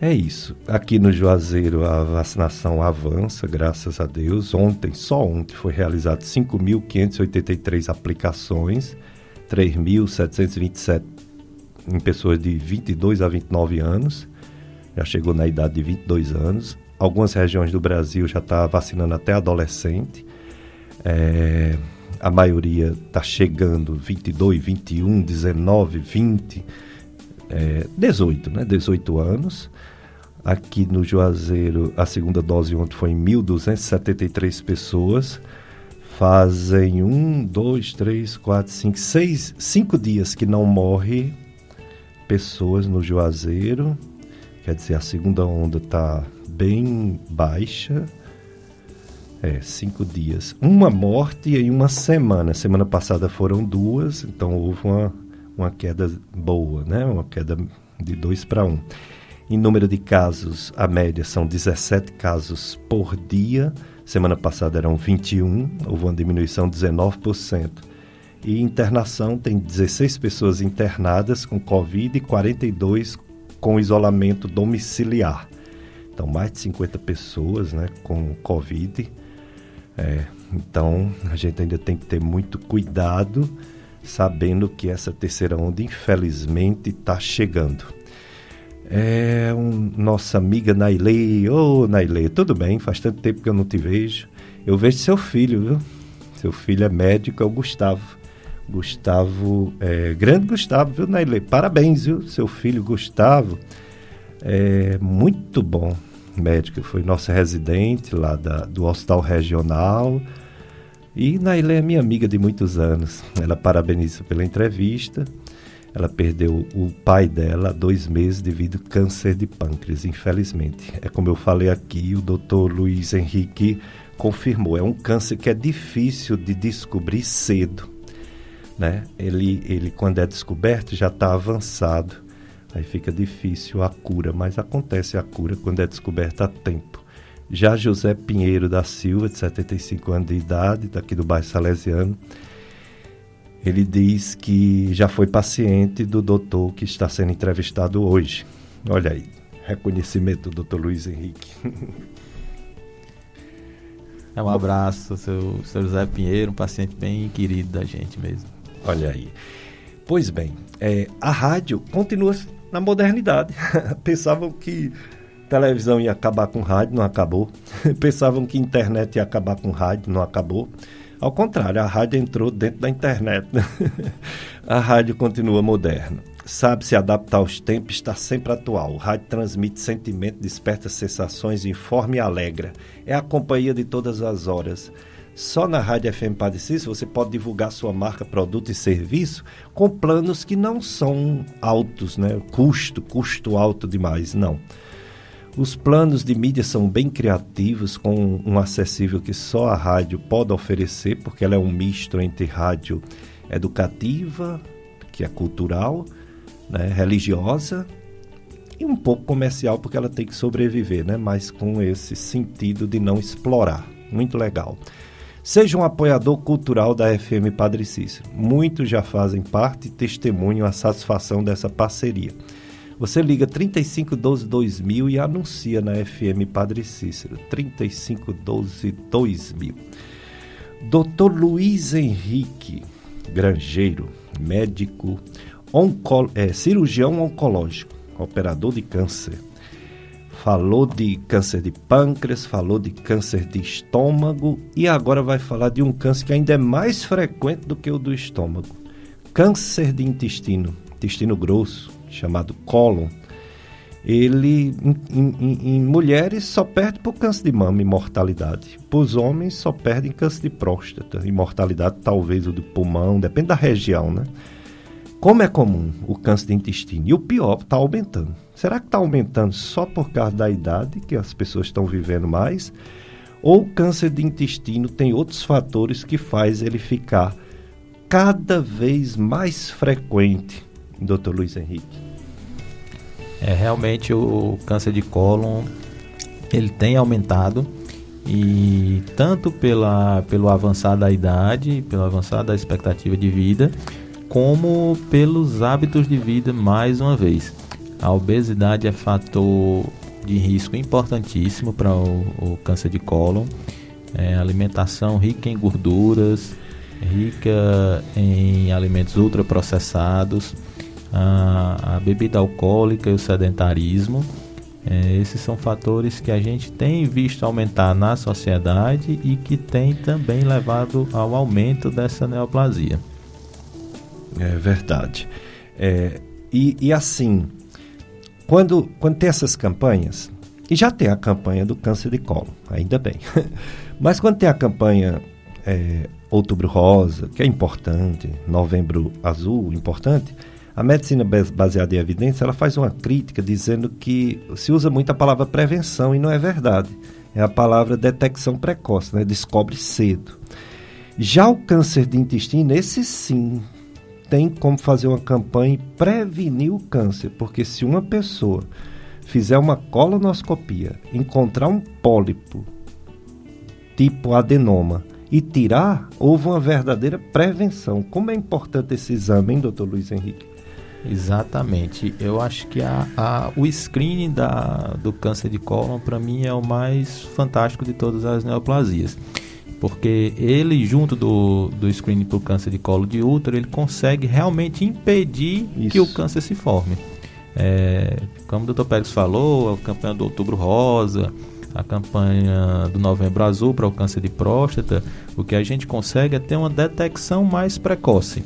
É isso. Aqui no Juazeiro a vacinação avança, graças a Deus. Ontem, só ontem, foi realizado 5.583 aplicações, 3.727 em pessoas de 22 a 29 anos, já chegou na idade de 22 anos. Algumas regiões do Brasil já está vacinando até adolescente. É, a maioria está chegando 22, 21, 19, 20, é, 18, né? 18 anos. Aqui no Juazeiro, a segunda dose ontem foi em 1.273 pessoas. Fazem um, dois, três, quatro, cinco, seis, cinco dias que não morre pessoas no Juazeiro. Quer dizer, a segunda onda está bem baixa. É, cinco dias. Uma morte em uma semana. Semana passada foram duas, então houve uma, uma queda boa, né? Uma queda de dois para um. Em número de casos, a média são 17 casos por dia. Semana passada eram 21, houve uma diminuição de 19%. E internação tem 16 pessoas internadas com Covid e 42 com isolamento domiciliar. Então, mais de 50 pessoas né, com Covid é, então a gente ainda tem que ter muito cuidado, sabendo que essa terceira onda, infelizmente, está chegando. É um, nossa amiga Nailei. Ô, oh, Nailei, tudo bem? Faz tanto tempo que eu não te vejo. Eu vejo seu filho, viu? Seu filho é médico, é o Gustavo. Gustavo, é, grande Gustavo, viu, Nailei? Parabéns, viu? Seu filho Gustavo. É muito bom médica, foi nossa residente lá da, do Hospital Regional. E Nailê é minha amiga de muitos anos. Ela parabeniza pela entrevista. Ela perdeu o pai dela há dois meses devido a câncer de pâncreas, infelizmente. É como eu falei aqui, o doutor Luiz Henrique confirmou. É um câncer que é difícil de descobrir cedo. Né? Ele, ele quando é descoberto, já está avançado. Aí fica difícil a cura, mas acontece a cura quando é descoberta a tempo. Já José Pinheiro da Silva, de 75 anos de idade, daqui do bairro Salesiano, ele diz que já foi paciente do doutor que está sendo entrevistado hoje. Olha aí, reconhecimento do doutor Luiz Henrique. É um abraço, seu, seu José Pinheiro, um paciente bem querido da gente mesmo. Olha aí. Pois bem, é, a rádio continua na modernidade. Pensavam que televisão ia acabar com rádio, não acabou. Pensavam que internet ia acabar com rádio, não acabou. Ao contrário, a rádio entrou dentro da internet. a rádio continua moderna. Sabe se adaptar aos tempos, está sempre atual. O rádio transmite sentimento, desperta sensações, informa e alegra. É a companhia de todas as horas. Só na Rádio FM Cícero você pode divulgar sua marca, produto e serviço com planos que não são altos, né? Custo, custo alto demais, não. Os planos de mídia são bem criativos, com um acessível que só a rádio pode oferecer, porque ela é um misto entre rádio educativa, que é cultural, né, religiosa, e um pouco comercial, porque ela tem que sobreviver, né, mas com esse sentido de não explorar. Muito legal. Seja um apoiador cultural da FM Padre Cícero. Muitos já fazem parte e testemunham a satisfação dessa parceria. Você liga 3512 2000 e anuncia na FM Padre Cícero. 3512 2000. Dr. Luiz Henrique Grangeiro, médico, onco, é, cirurgião oncológico, operador de câncer falou de câncer de pâncreas, falou de câncer de estômago e agora vai falar de um câncer que ainda é mais frequente do que o do estômago. Câncer de intestino, intestino grosso, chamado cólon. Ele, em, em, em mulheres, só perde por câncer de mama e mortalidade. Para os homens, só perde em câncer de próstata e mortalidade, talvez o do pulmão, depende da região, né? Como é comum o câncer de intestino? E o pior, está aumentando. Será que está aumentando só por causa da idade, que as pessoas estão vivendo mais? Ou o câncer de intestino tem outros fatores que faz ele ficar cada vez mais frequente, doutor Luiz Henrique? É, realmente o câncer de cólon ele tem aumentado e tanto pela, pelo avançar da idade, pelo avançar da expectativa de vida, como pelos hábitos de vida mais uma vez. A obesidade é fator de risco importantíssimo para o, o, câncer de cólon. É, alimentação rica em gorduras, rica em alimentos ultraprocessados, a, a bebida alcoólica e o sedentarismo É, esses são fatores que a gente tem visto aumentar na sociedade e que tem também levado ao aumento dessa neoplasia. É verdade. É, e, e, assim, quando, quando tem essas campanhas, e já tem a campanha do câncer de colo, ainda bem, mas quando tem a campanha é, Outubro Rosa, que é importante, Novembro Azul, importante, a medicina baseada em evidência, ela faz uma crítica dizendo que se usa muito a palavra prevenção e não é verdade. É a palavra detecção precoce, né? descobre cedo. Já o câncer de intestino, esse sim, tem como fazer uma campanha e prevenir o câncer, porque se uma pessoa fizer uma colonoscopia, encontrar um pólipo tipo adenoma e tirar, houve uma verdadeira prevenção. Como é importante esse exame, hein, doutor Luiz Henrique? Exatamente. Eu acho que a, a, o screening da, do câncer de cólon, para mim, é o mais fantástico de todas as neoplasias. Porque ele, junto do, do screening para o câncer de colo de útero, ele consegue realmente impedir Isso. que o câncer se forme. É, como o Dr. Pérez falou, a campanha do Outubro Rosa, a campanha do Novembro Azul para o câncer de próstata, o que a gente consegue é ter uma detecção mais precoce.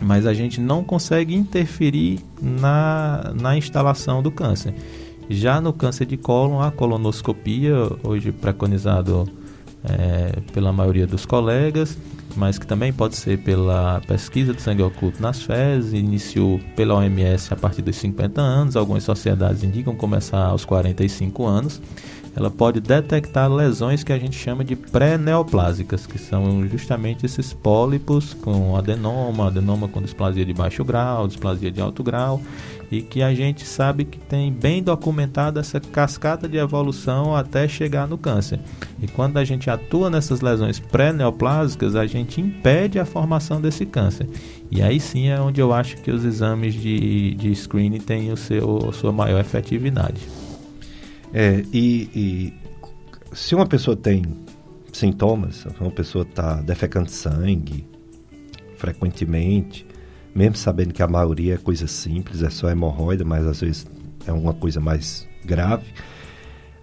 Mas a gente não consegue interferir na, na instalação do câncer. Já no câncer de cólon, a colonoscopia, hoje preconizado é, pela maioria dos colegas, mas que também pode ser pela pesquisa de sangue oculto nas fezes, iniciou pela OMS a partir dos 50 anos, algumas sociedades indicam começar aos 45 anos ela pode detectar lesões que a gente chama de pré-neoplásicas, que são justamente esses pólipos com adenoma, adenoma com displasia de baixo grau, displasia de alto grau, e que a gente sabe que tem bem documentada essa cascata de evolução até chegar no câncer. E quando a gente atua nessas lesões pré-neoplásicas, a gente impede a formação desse câncer. E aí sim é onde eu acho que os exames de, de screening têm o seu, sua maior efetividade. É, e, e se uma pessoa tem sintomas, uma pessoa está defecando sangue frequentemente, mesmo sabendo que a maioria é coisa simples, é só hemorroida, mas às vezes é uma coisa mais grave,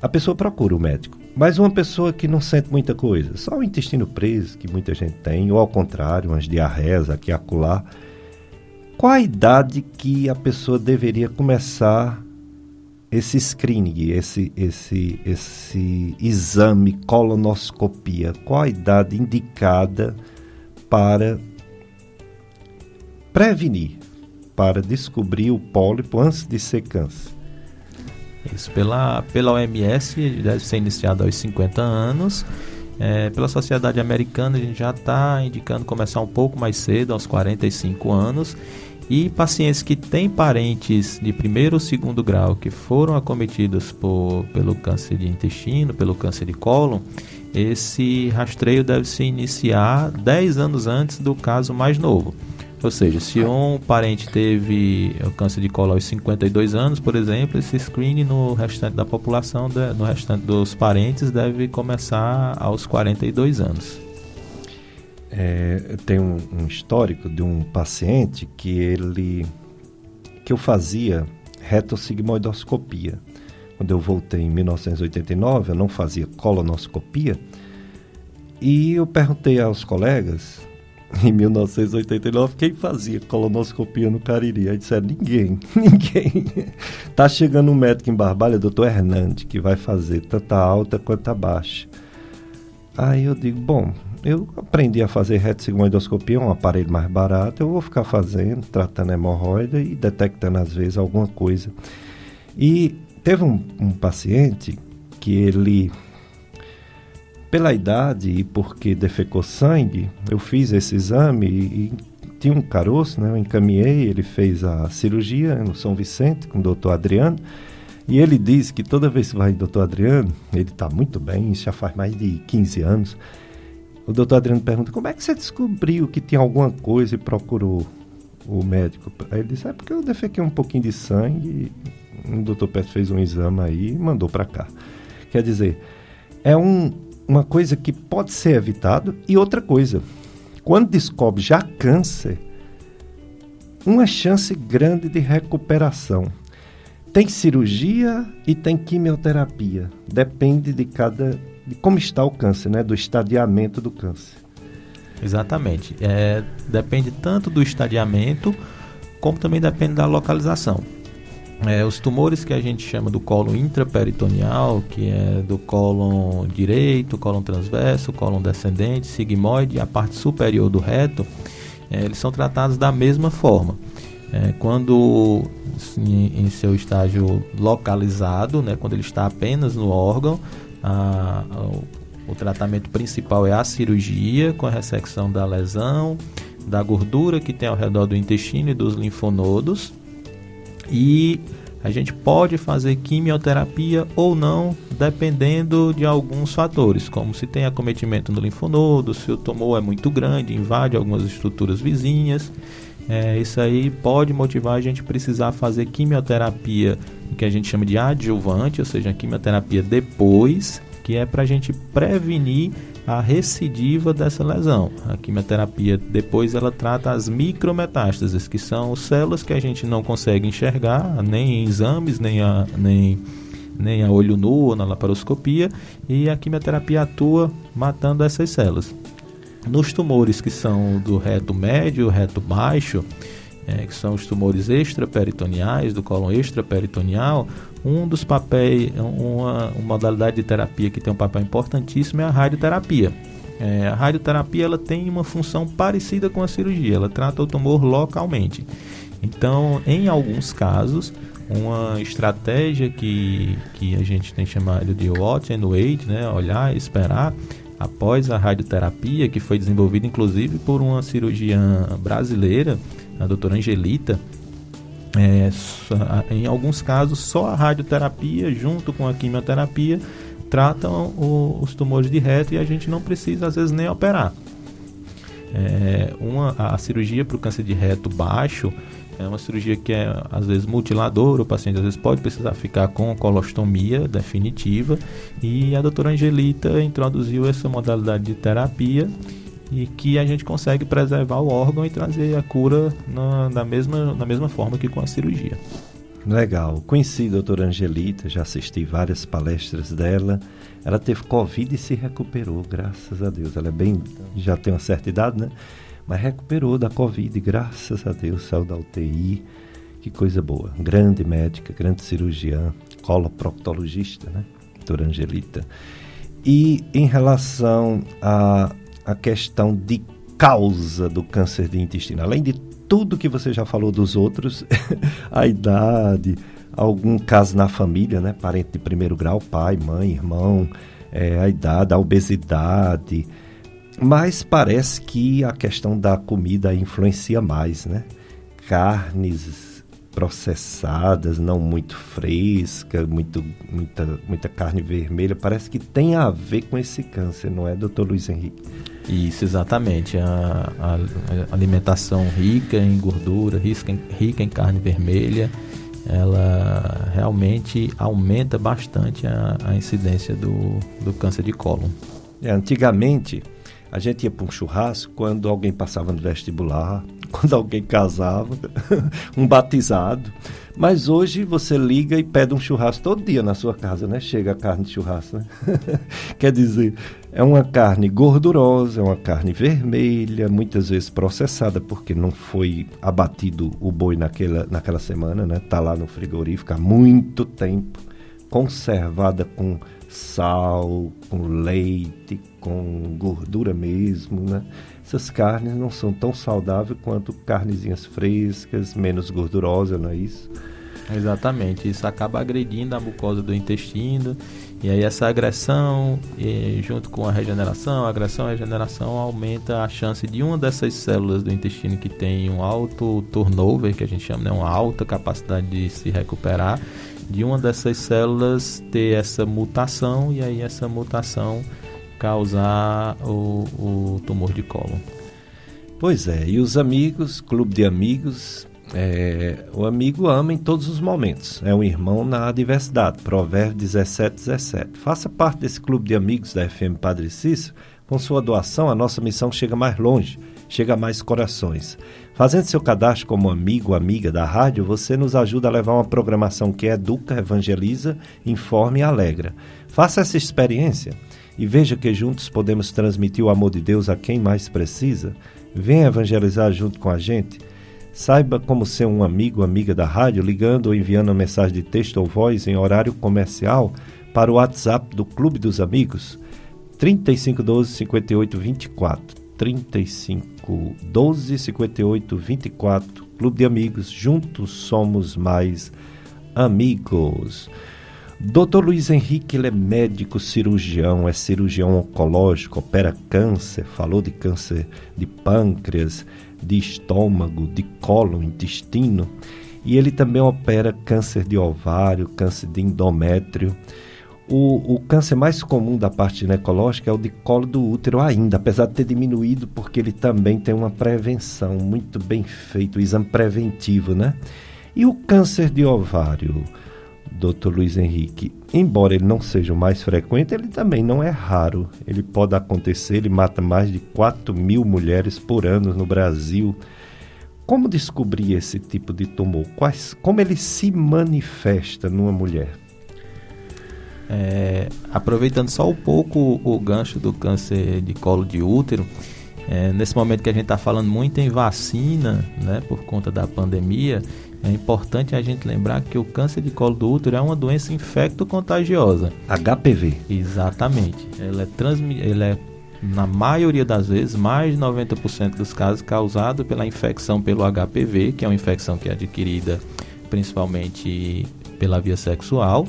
a pessoa procura o médico. Mas uma pessoa que não sente muita coisa, só o intestino preso, que muita gente tem, ou ao contrário, umas diarreias aqui acolá, qual a idade que a pessoa deveria começar esse screening, esse, esse, esse exame colonoscopia, qual a idade indicada para prevenir, para descobrir o pólipo antes de ser câncer? Isso, pela, pela OMS deve ser iniciado aos 50 anos. É, pela Sociedade Americana a gente já está indicando começar um pouco mais cedo, aos 45 anos. E pacientes que têm parentes de primeiro ou segundo grau que foram acometidos por, pelo câncer de intestino, pelo câncer de cólon, esse rastreio deve se iniciar 10 anos antes do caso mais novo. Ou seja, se um parente teve o câncer de colo aos 52 anos, por exemplo, esse screening no restante da população, no restante dos parentes, deve começar aos 42 anos. É, tem um, um, histórico de um paciente que ele que eu fazia retossigmoidoscopia. Quando eu voltei em 1989, eu não fazia colonoscopia. E eu perguntei aos colegas em 1989 quem fazia colonoscopia no Cariri. Aí disseram: ninguém, ninguém. tá chegando um médico em Barbalha, doutor Hernandes, que vai fazer tanto a alta quanto a baixa. Aí eu digo: bom, eu aprendi a fazer retossigmoidoscopia, um aparelho mais barato, eu vou ficar fazendo, tratando hemorroida e detectando às vezes alguma coisa. E teve um, um paciente que ele, pela idade e porque defecou sangue, eu fiz esse exame e, e tinha um caroço, né? Eu encaminhei, ele fez a cirurgia no São Vicente com o doutor Adriano. E ele diz que toda vez que vai doutor Adriano, ele está muito bem, isso já faz mais de 15 anos. O doutor Adriano pergunta: como é que você descobriu que tinha alguma coisa e procurou o médico? Aí ele disse: é porque eu defequei um pouquinho de sangue. O doutor Pérez fez um exame aí e mandou para cá. Quer dizer, é um, uma coisa que pode ser evitado. E outra coisa, quando descobre já câncer, uma chance grande de recuperação. tem cirurgia e tem quimioterapia. Depende de cada de como está o câncer, né? Do estadiamento do câncer. Exatamente. É, depende tanto do estadiamento como também depende da localização. É, os tumores que a gente chama do colo intraperitoneal, que é do cólon direito, cólon transverso, cólon descendente, sigmoide a parte superior do reto, é, eles são tratados da mesma forma. É, quando em, em, seu estágio localizado, né, quando ele está apenas no órgão, a, o, o tratamento principal é a cirurgia com a ressecção da lesão, da gordura que tem ao redor do intestino e dos linfonodos. E a gente pode fazer quimioterapia ou não, dependendo de alguns fatores, como se tem acometimento no linfonodo, se o tumor é muito grande, invade algumas estruturas vizinhas. É, isso aí pode motivar a gente precisar fazer quimioterapia, que a gente chama de adjuvante, ou seja, quimioterapia depois, que é para a gente prevenir a recidiva dessa lesão. A quimioterapia depois ela trata as micrometástases, que são células que a gente não consegue enxergar, nem em exames, nem a, nem, nem a olho nu ou na laparoscopia, e a quimioterapia atua matando essas células. Nos tumores que são do reto médio, reto baixo, é, que são os tumores extraperitoneais, do cólon extraperitoneal, um dos papéis, uma, uma, modalidade de terapia que tem um papel importantíssimo é a radioterapia. É, a radioterapia ela tem uma função parecida com a cirurgia, ela trata o tumor localmente. Então, em alguns casos, uma estratégia que, que a gente tem chamado de watch and wait, né, olhar e esperar, após a radioterapia, que foi desenvolvida inclusive por uma cirurgiã brasileira, a doutora Angelita, é, em alguns casos, só a radioterapia, junto com a quimioterapia, tratam o, os tumores de reto e a gente não precisa, às vezes, nem operar. É, uma, a cirurgia para o câncer de reto baixo é uma cirurgia que é, às vezes, mutiladora. O paciente, às vezes, pode precisar ficar com colostomia definitiva. E a doutora Angelita introduziu essa modalidade de terapia e que a gente consegue preservar o órgão e trazer a cura na, na, mesma, na mesma forma que com a cirurgia. Legal. Conheci a doutora Angelita, já assisti várias palestras dela. Ela teve Covid e se recuperou, graças a Deus. Ela é bem. já tem uma certa idade, né? Mas recuperou da Covid, graças a Deus, saiu da UTI. Que coisa boa. Grande médica, grande cirurgiã, coloproctologista, né? Doutora Angelita. E em relação a a questão de causa do câncer de intestino. Além de tudo que você já falou dos outros, a idade, algum caso na família, né? Parente de primeiro grau, pai, mãe, irmão, é, a idade, a obesidade. Mas parece que a questão da comida influencia mais, né? Carnes processadas, não muito fresca, muito, muita, muita carne vermelha, parece que tem a ver com esse câncer, não é, doutor Luiz Henrique? Isso, exatamente. A, a, a alimentação rica em gordura, rica em, rica em carne vermelha, ela realmente aumenta bastante a, a incidência do, do câncer de cólon. É, antigamente, a gente ia para um churrasco quando alguém passava no vestibular, quando alguém casava, um batizado. Mas hoje você liga e pede um churrasco todo dia na sua casa, né? Chega a carne de churrasco, né? Quer dizer, é uma carne gordurosa, é uma carne vermelha, muitas vezes processada, porque não foi abatido o boi naquela, naquela semana, né? Tá lá no frigorífico há muito tempo, conservada com sal, com leite, com gordura mesmo, né? Essas carnes não são tão saudáveis quanto carnezinhas frescas, menos gordurosas, não é isso? Exatamente, isso acaba agredindo a mucosa do intestino e aí essa agressão, junto com a regeneração, a agressão e a regeneração aumenta a chance de uma dessas células do intestino que tem um alto turnover, que a gente chama, né, uma alta capacidade de se recuperar, de uma dessas células ter essa mutação e aí essa mutação causar o, o tumor de cólon. Pois é, e os amigos, clube de amigos, é, o amigo ama em todos os momentos, é um irmão na adversidade, provérbio 17, 17. Faça parte desse clube de amigos da FM Padre Cícero, com sua doação a nossa missão chega mais longe, chega a mais corações. Fazendo seu cadastro como amigo amiga da rádio, você nos ajuda a levar uma programação que educa, evangeliza, informa e alegra. Faça essa experiência e veja que juntos podemos transmitir o amor de Deus a quem mais precisa. Venha evangelizar junto com a gente. Saiba como ser um amigo amiga da rádio ligando ou enviando uma mensagem de texto ou voz em horário comercial para o WhatsApp do Clube dos Amigos 3512 5824. 3512 5824. Clube de Amigos, juntos somos mais amigos. Dr. Luiz Henrique, ele é médico cirurgião, é cirurgião oncológico, opera câncer, falou de câncer de pâncreas, de estômago, de cólon, intestino, e ele também opera câncer de ovário, câncer de endométrio. O, o, câncer mais comum da parte ginecológica é o de colo do útero ainda, apesar de ter diminuído, porque ele também tem uma prevenção muito bem feito, o exame preventivo, né? E o câncer de ovário, doutor Luiz Henrique, embora ele não seja o mais frequente, ele também não é raro. Ele pode acontecer, ele mata mais de 4 mil mulheres por ano no Brasil. Como descobrir esse tipo de tumor? Quais, como ele se manifesta numa mulher? É, aproveitando só um pouco o gancho do câncer de colo de útero, é, nesse momento que a gente está falando muito em vacina, né, por conta da pandemia, é importante a gente lembrar que o câncer de colo do útero é uma doença infecto-contagiosa. HPV. Exatamente. Ela é, transmi ela é, na maioria das vezes, mais de 90% dos casos, causado pela infecção pelo HPV, que é uma infecção que é adquirida principalmente pela via sexual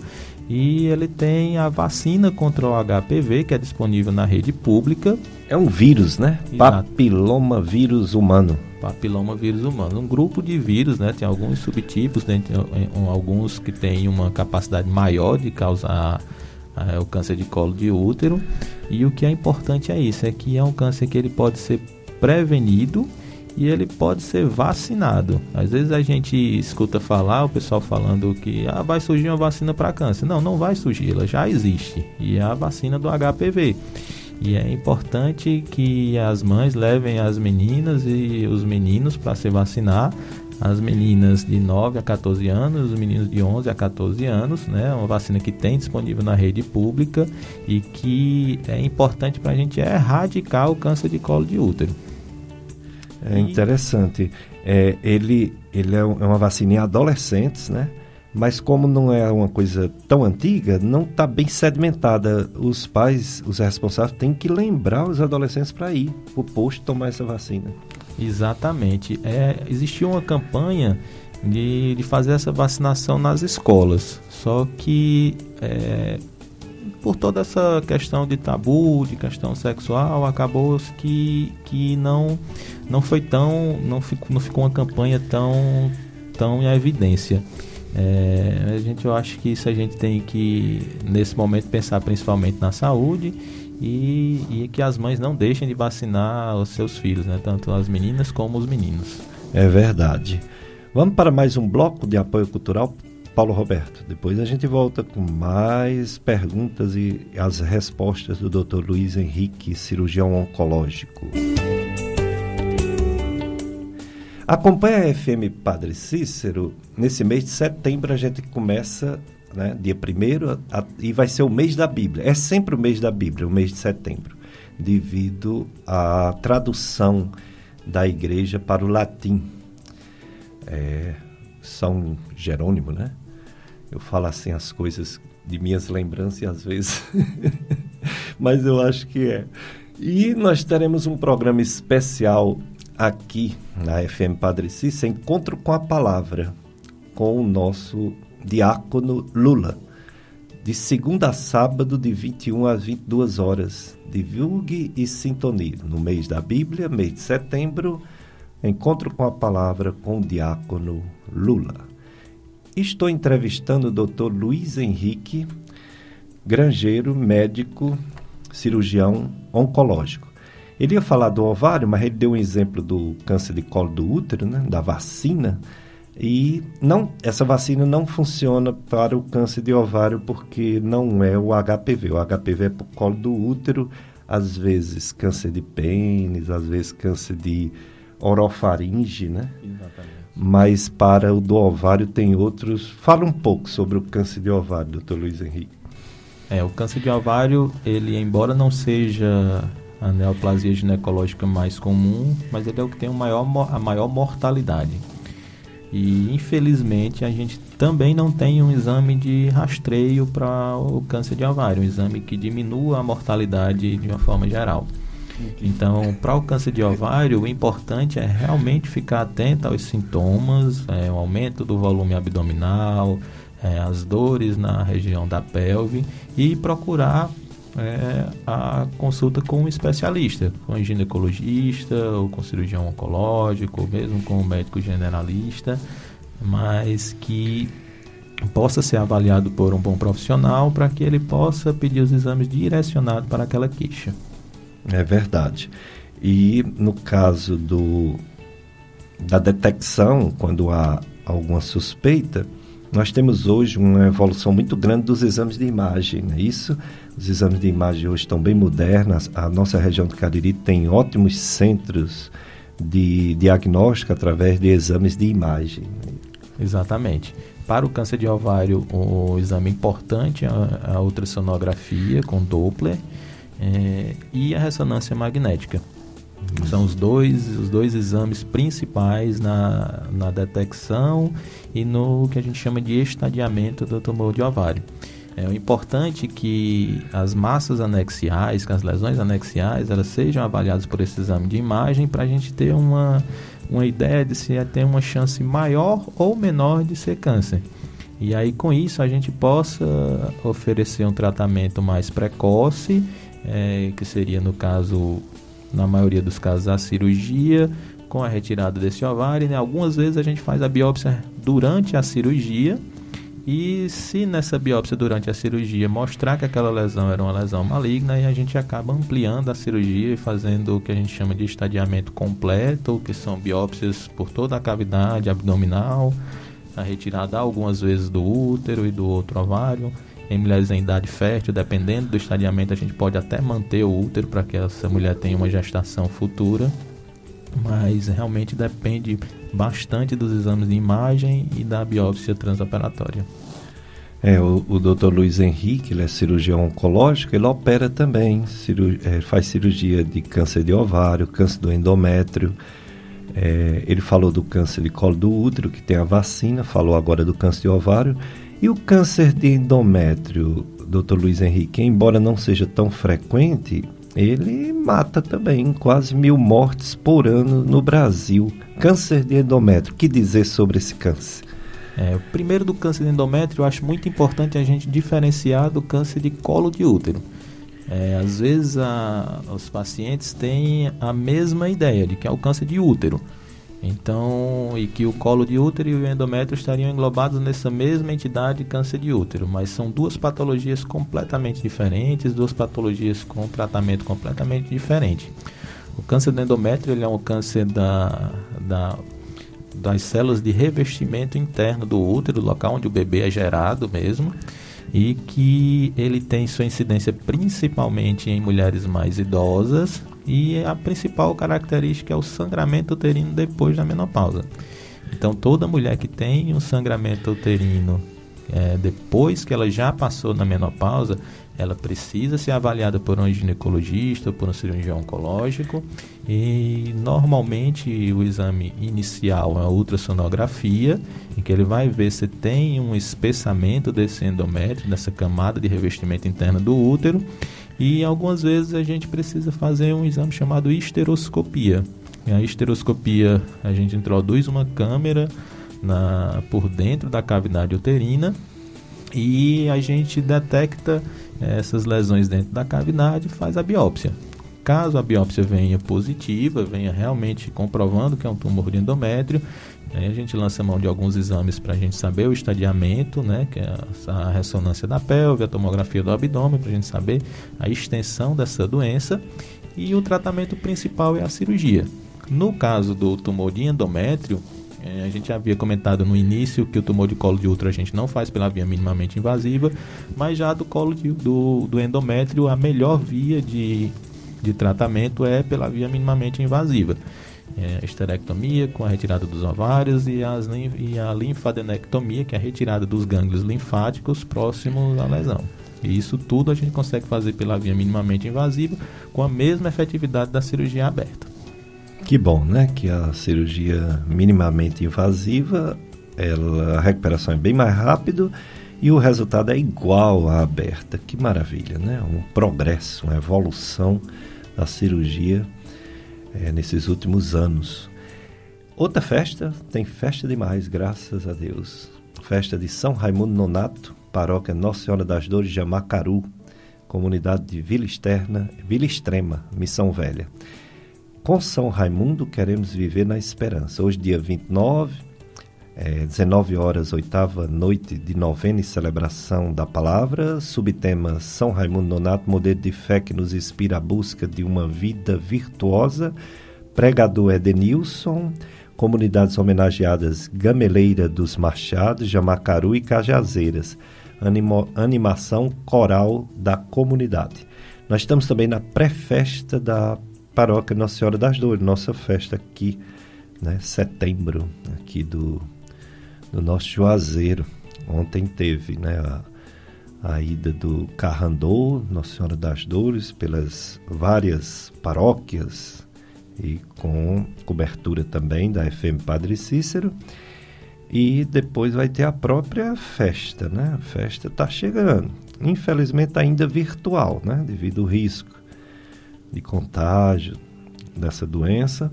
e ele tem a vacina contra o HPV, que é disponível na rede pública. É um vírus, né? Exato. Papiloma vírus humano. Papiloma vírus humano. Um grupo de vírus, né? Tem alguns subtipos, né? tem alguns que têm uma capacidade maior de causar é, o câncer de colo de útero. E o que é importante é isso, é que é um câncer que ele pode ser prevenido e ele pode ser vacinado. Às vezes a gente escuta falar o pessoal falando que ah, vai surgir uma vacina para câncer. Não, não vai surgir, ela já existe. E é a vacina do HPV. E é importante que as mães levem as meninas e os meninos para se vacinar. As meninas de 9 a 14 anos, os meninos de 11 a 14 anos, né? Uma vacina que tem disponível na rede pública e que é importante para a gente erradicar o câncer de colo de útero. É interessante. É, ele ele é, é uma vacina em adolescentes, né? Mas como não é uma coisa tão antiga, não está bem sedimentada. Os pais, os responsáveis, têm que lembrar os adolescentes para ir para o posto tomar essa vacina. Exatamente. É, existiu uma campanha de, de fazer essa vacinação nas escolas. Só que é, por toda essa questão de tabu, de questão sexual, acabou que, que não, não foi tão. Não ficou, não ficou uma campanha tão, tão em evidência. É, a gente, eu acho que isso a gente tem que, nesse momento, pensar principalmente na saúde e, e que as mães não deixem de vacinar os seus filhos, né? tanto as meninas como os meninos. É verdade. Vamos para mais um bloco de apoio cultural Paulo Roberto. Depois a gente volta com mais perguntas e as respostas do Dr. Luiz Henrique, cirurgião oncológico. Acompanhe a FM Padre Cícero. Nesse mês de setembro a gente começa, né, dia 1 e vai ser o mês da Bíblia. É sempre o mês da Bíblia, o mês de setembro, devido à tradução da igreja para o latim. É, São Jerônimo, né? Eu falo assim as coisas de minhas lembranças às vezes, mas eu acho que é. E nós teremos um programa especial aqui na FM Padre Cícero, Encontro com a Palavra, com o nosso diácono Lula, de segunda a sábado, de 21 às 22 horas. Divulgue e sintonie. No mês da Bíblia, mês de setembro, Encontro com a Palavra com o diácono Lula. Estou entrevistando o Dr. Luiz Henrique Grangeiro, médico, cirurgião oncológico. Ele ia falar do ovário, mas ele deu um exemplo do câncer de colo do útero, né, da vacina. E não, essa vacina não funciona para o câncer de ovário porque não é o HPV. O HPV é para o colo do útero, às vezes câncer de pênis, às vezes câncer de orofaringe, né? Exatamente. Mas para o do ovário tem outros. Fala um pouco sobre o câncer de ovário, doutor Luiz Henrique. É, o câncer de ovário, ele, embora não seja a neoplasia ginecológica mais comum, mas ele é o que tem o maior, a maior mortalidade. E infelizmente a gente também não tem um exame de rastreio para o câncer de ovário, um exame que diminua a mortalidade de uma forma geral. Então, para o câncer de ovário, o importante é realmente ficar atento aos sintomas, é, o aumento do volume abdominal, é, as dores na região da pelve e procurar é, a consulta com um especialista, com um ginecologista, ou com cirurgião oncológico, ou mesmo com um médico generalista, mas que possa ser avaliado por um bom profissional para que ele possa pedir os exames direcionados para aquela queixa. É verdade. E no caso do, da detecção, quando há alguma suspeita, nós temos hoje uma evolução muito grande dos exames de imagem, não é isso? Os exames de imagem hoje estão bem modernos. A nossa região do Cariri tem ótimos centros de diagnóstico através de exames de imagem. Exatamente. Para o câncer de ovário, o exame importante é a ultrassonografia com Doppler é, e a ressonância magnética. São os dois, os dois exames principais na, na detecção e no que a gente chama de estadiamento do tumor de ovário. É importante que as massas anexiais, que as lesões anexiais, elas sejam avaliadas por esse exame de imagem para a gente ter uma, uma ideia de se tem uma chance maior ou menor de ser câncer. E aí com isso a gente possa oferecer um tratamento mais precoce, é, que seria no caso na maioria dos casos, a cirurgia com a retirada desse ovário. Né? Algumas vezes a gente faz a biópsia durante a cirurgia. E se nessa biópsia durante a cirurgia mostrar que aquela lesão era uma lesão maligna, a gente acaba ampliando a cirurgia e fazendo o que a gente chama de estadiamento completo, que são biópsias por toda a cavidade abdominal, a retirada algumas vezes do útero e do outro ovário em mulheres em idade fértil, dependendo do estadiamento, a gente pode até manter o útero para que essa mulher tenha uma gestação futura, mas realmente depende bastante dos exames de imagem e da biópsia transoperatória. É, o, o Dr. Luiz Henrique, ele é cirurgião oncológico, ele opera também, ciru, é, faz cirurgia de câncer de ovário, câncer do endométrio. É, ele falou do câncer de colo do útero, que tem a vacina, falou agora do câncer de ovário. E o câncer de endométrio, doutor Luiz Henrique, embora não seja tão frequente, ele mata também quase mil mortes por ano no Brasil. Câncer de endométrio, que dizer sobre esse câncer? É, primeiro do câncer de endométrio, eu acho muito importante a gente diferenciar do câncer de colo de útero. É, às vezes a, os pacientes têm a mesma ideia de que é o câncer de útero. Então, e que o colo de útero e o endométrio estariam englobados nessa mesma entidade câncer de útero, mas são duas patologias completamente diferentes, duas patologias com tratamento completamente diferente. O câncer do endométrio ele é um câncer da, da, das células de revestimento interno do útero, local onde o bebê é gerado mesmo, e que ele tem sua incidência principalmente em mulheres mais idosas, e a principal característica é o sangramento uterino depois da menopausa. Então, toda mulher que tem um sangramento uterino é, depois que ela já passou na menopausa, ela precisa ser avaliada por um ginecologista ou por um cirurgião oncológico. E normalmente o exame inicial é a ultrassonografia, em que ele vai ver se tem um espessamento desse endométrio, dessa camada de revestimento interno do útero. E algumas vezes a gente precisa fazer um exame chamado histeroscopia. E a histeroscopia a gente introduz uma câmera na, por dentro da cavidade uterina e a gente detecta essas lesões dentro da cavidade e faz a biópsia. Caso a biópsia venha positiva, venha realmente comprovando que é um tumor de endométrio, Aí a gente lança mão de alguns exames para a gente saber o estadiamento, né, que é a ressonância da pelve, a tomografia do abdômen, para a gente saber a extensão dessa doença. E o tratamento principal é a cirurgia. No caso do tumor de endométrio, é, a gente havia comentado no início que o tumor de colo de útero a gente não faz pela via minimamente invasiva, mas já do colo de, do, do endométrio, a melhor via de, de tratamento é pela via minimamente invasiva. É, esterectomia com a retirada dos ovários e, as, e a linfadenectomia, que é a retirada dos gânglios linfáticos próximos à lesão. E isso tudo a gente consegue fazer pela via minimamente invasiva com a mesma efetividade da cirurgia aberta. Que bom, né? Que a cirurgia minimamente invasiva, ela, a recuperação é bem mais rápido e o resultado é igual à aberta. Que maravilha, né? Um progresso, uma evolução da cirurgia é, nesses últimos anos. Outra festa, tem festa demais, graças a Deus. Festa de São Raimundo Nonato, paróquia Nossa Senhora das Dores de Amacaru, comunidade de Vila Externa, Vila Extrema, Missão Velha. Com São Raimundo queremos viver na esperança. Hoje, dia 29, é, 19 horas, oitava noite de novena e celebração da palavra, subtema São Raimundo Nonato, modelo de fé que nos inspira a busca de uma vida virtuosa, pregador Edenilson, comunidades homenageadas Gameleira dos Machados, Jamacaru e Cajazeiras, animo, animação coral da comunidade. Nós estamos também na pré-festa da Paróquia Nossa Senhora das Dores, nossa festa aqui, né, setembro, aqui do do nosso Juazeiro. Ontem teve né, a, a ida do Carrandou, Nossa Senhora das Dores, pelas várias paróquias e com cobertura também da FM Padre Cícero. E depois vai ter a própria festa, né? A festa está chegando. Infelizmente ainda virtual, né? Devido ao risco de contágio dessa doença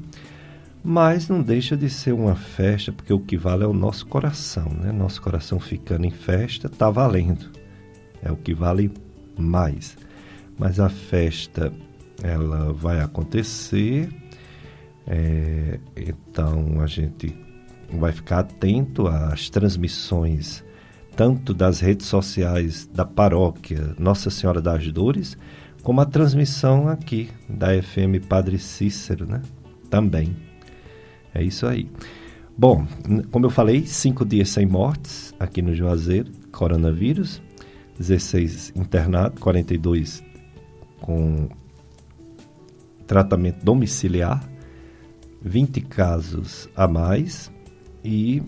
mas não deixa de ser uma festa, porque o que vale é o nosso coração, né? Nosso coração ficando em festa está valendo, é o que vale mais. Mas a festa ela vai acontecer, é, então a gente vai ficar atento às transmissões tanto das redes sociais da paróquia Nossa Senhora das Dores, como a transmissão aqui da FM Padre Cícero, né? Também. É isso aí. Bom, como eu falei, cinco dias sem mortes aqui no Juazeiro, coronavírus, 16 internados, 42 com tratamento domiciliar, 20 casos a mais e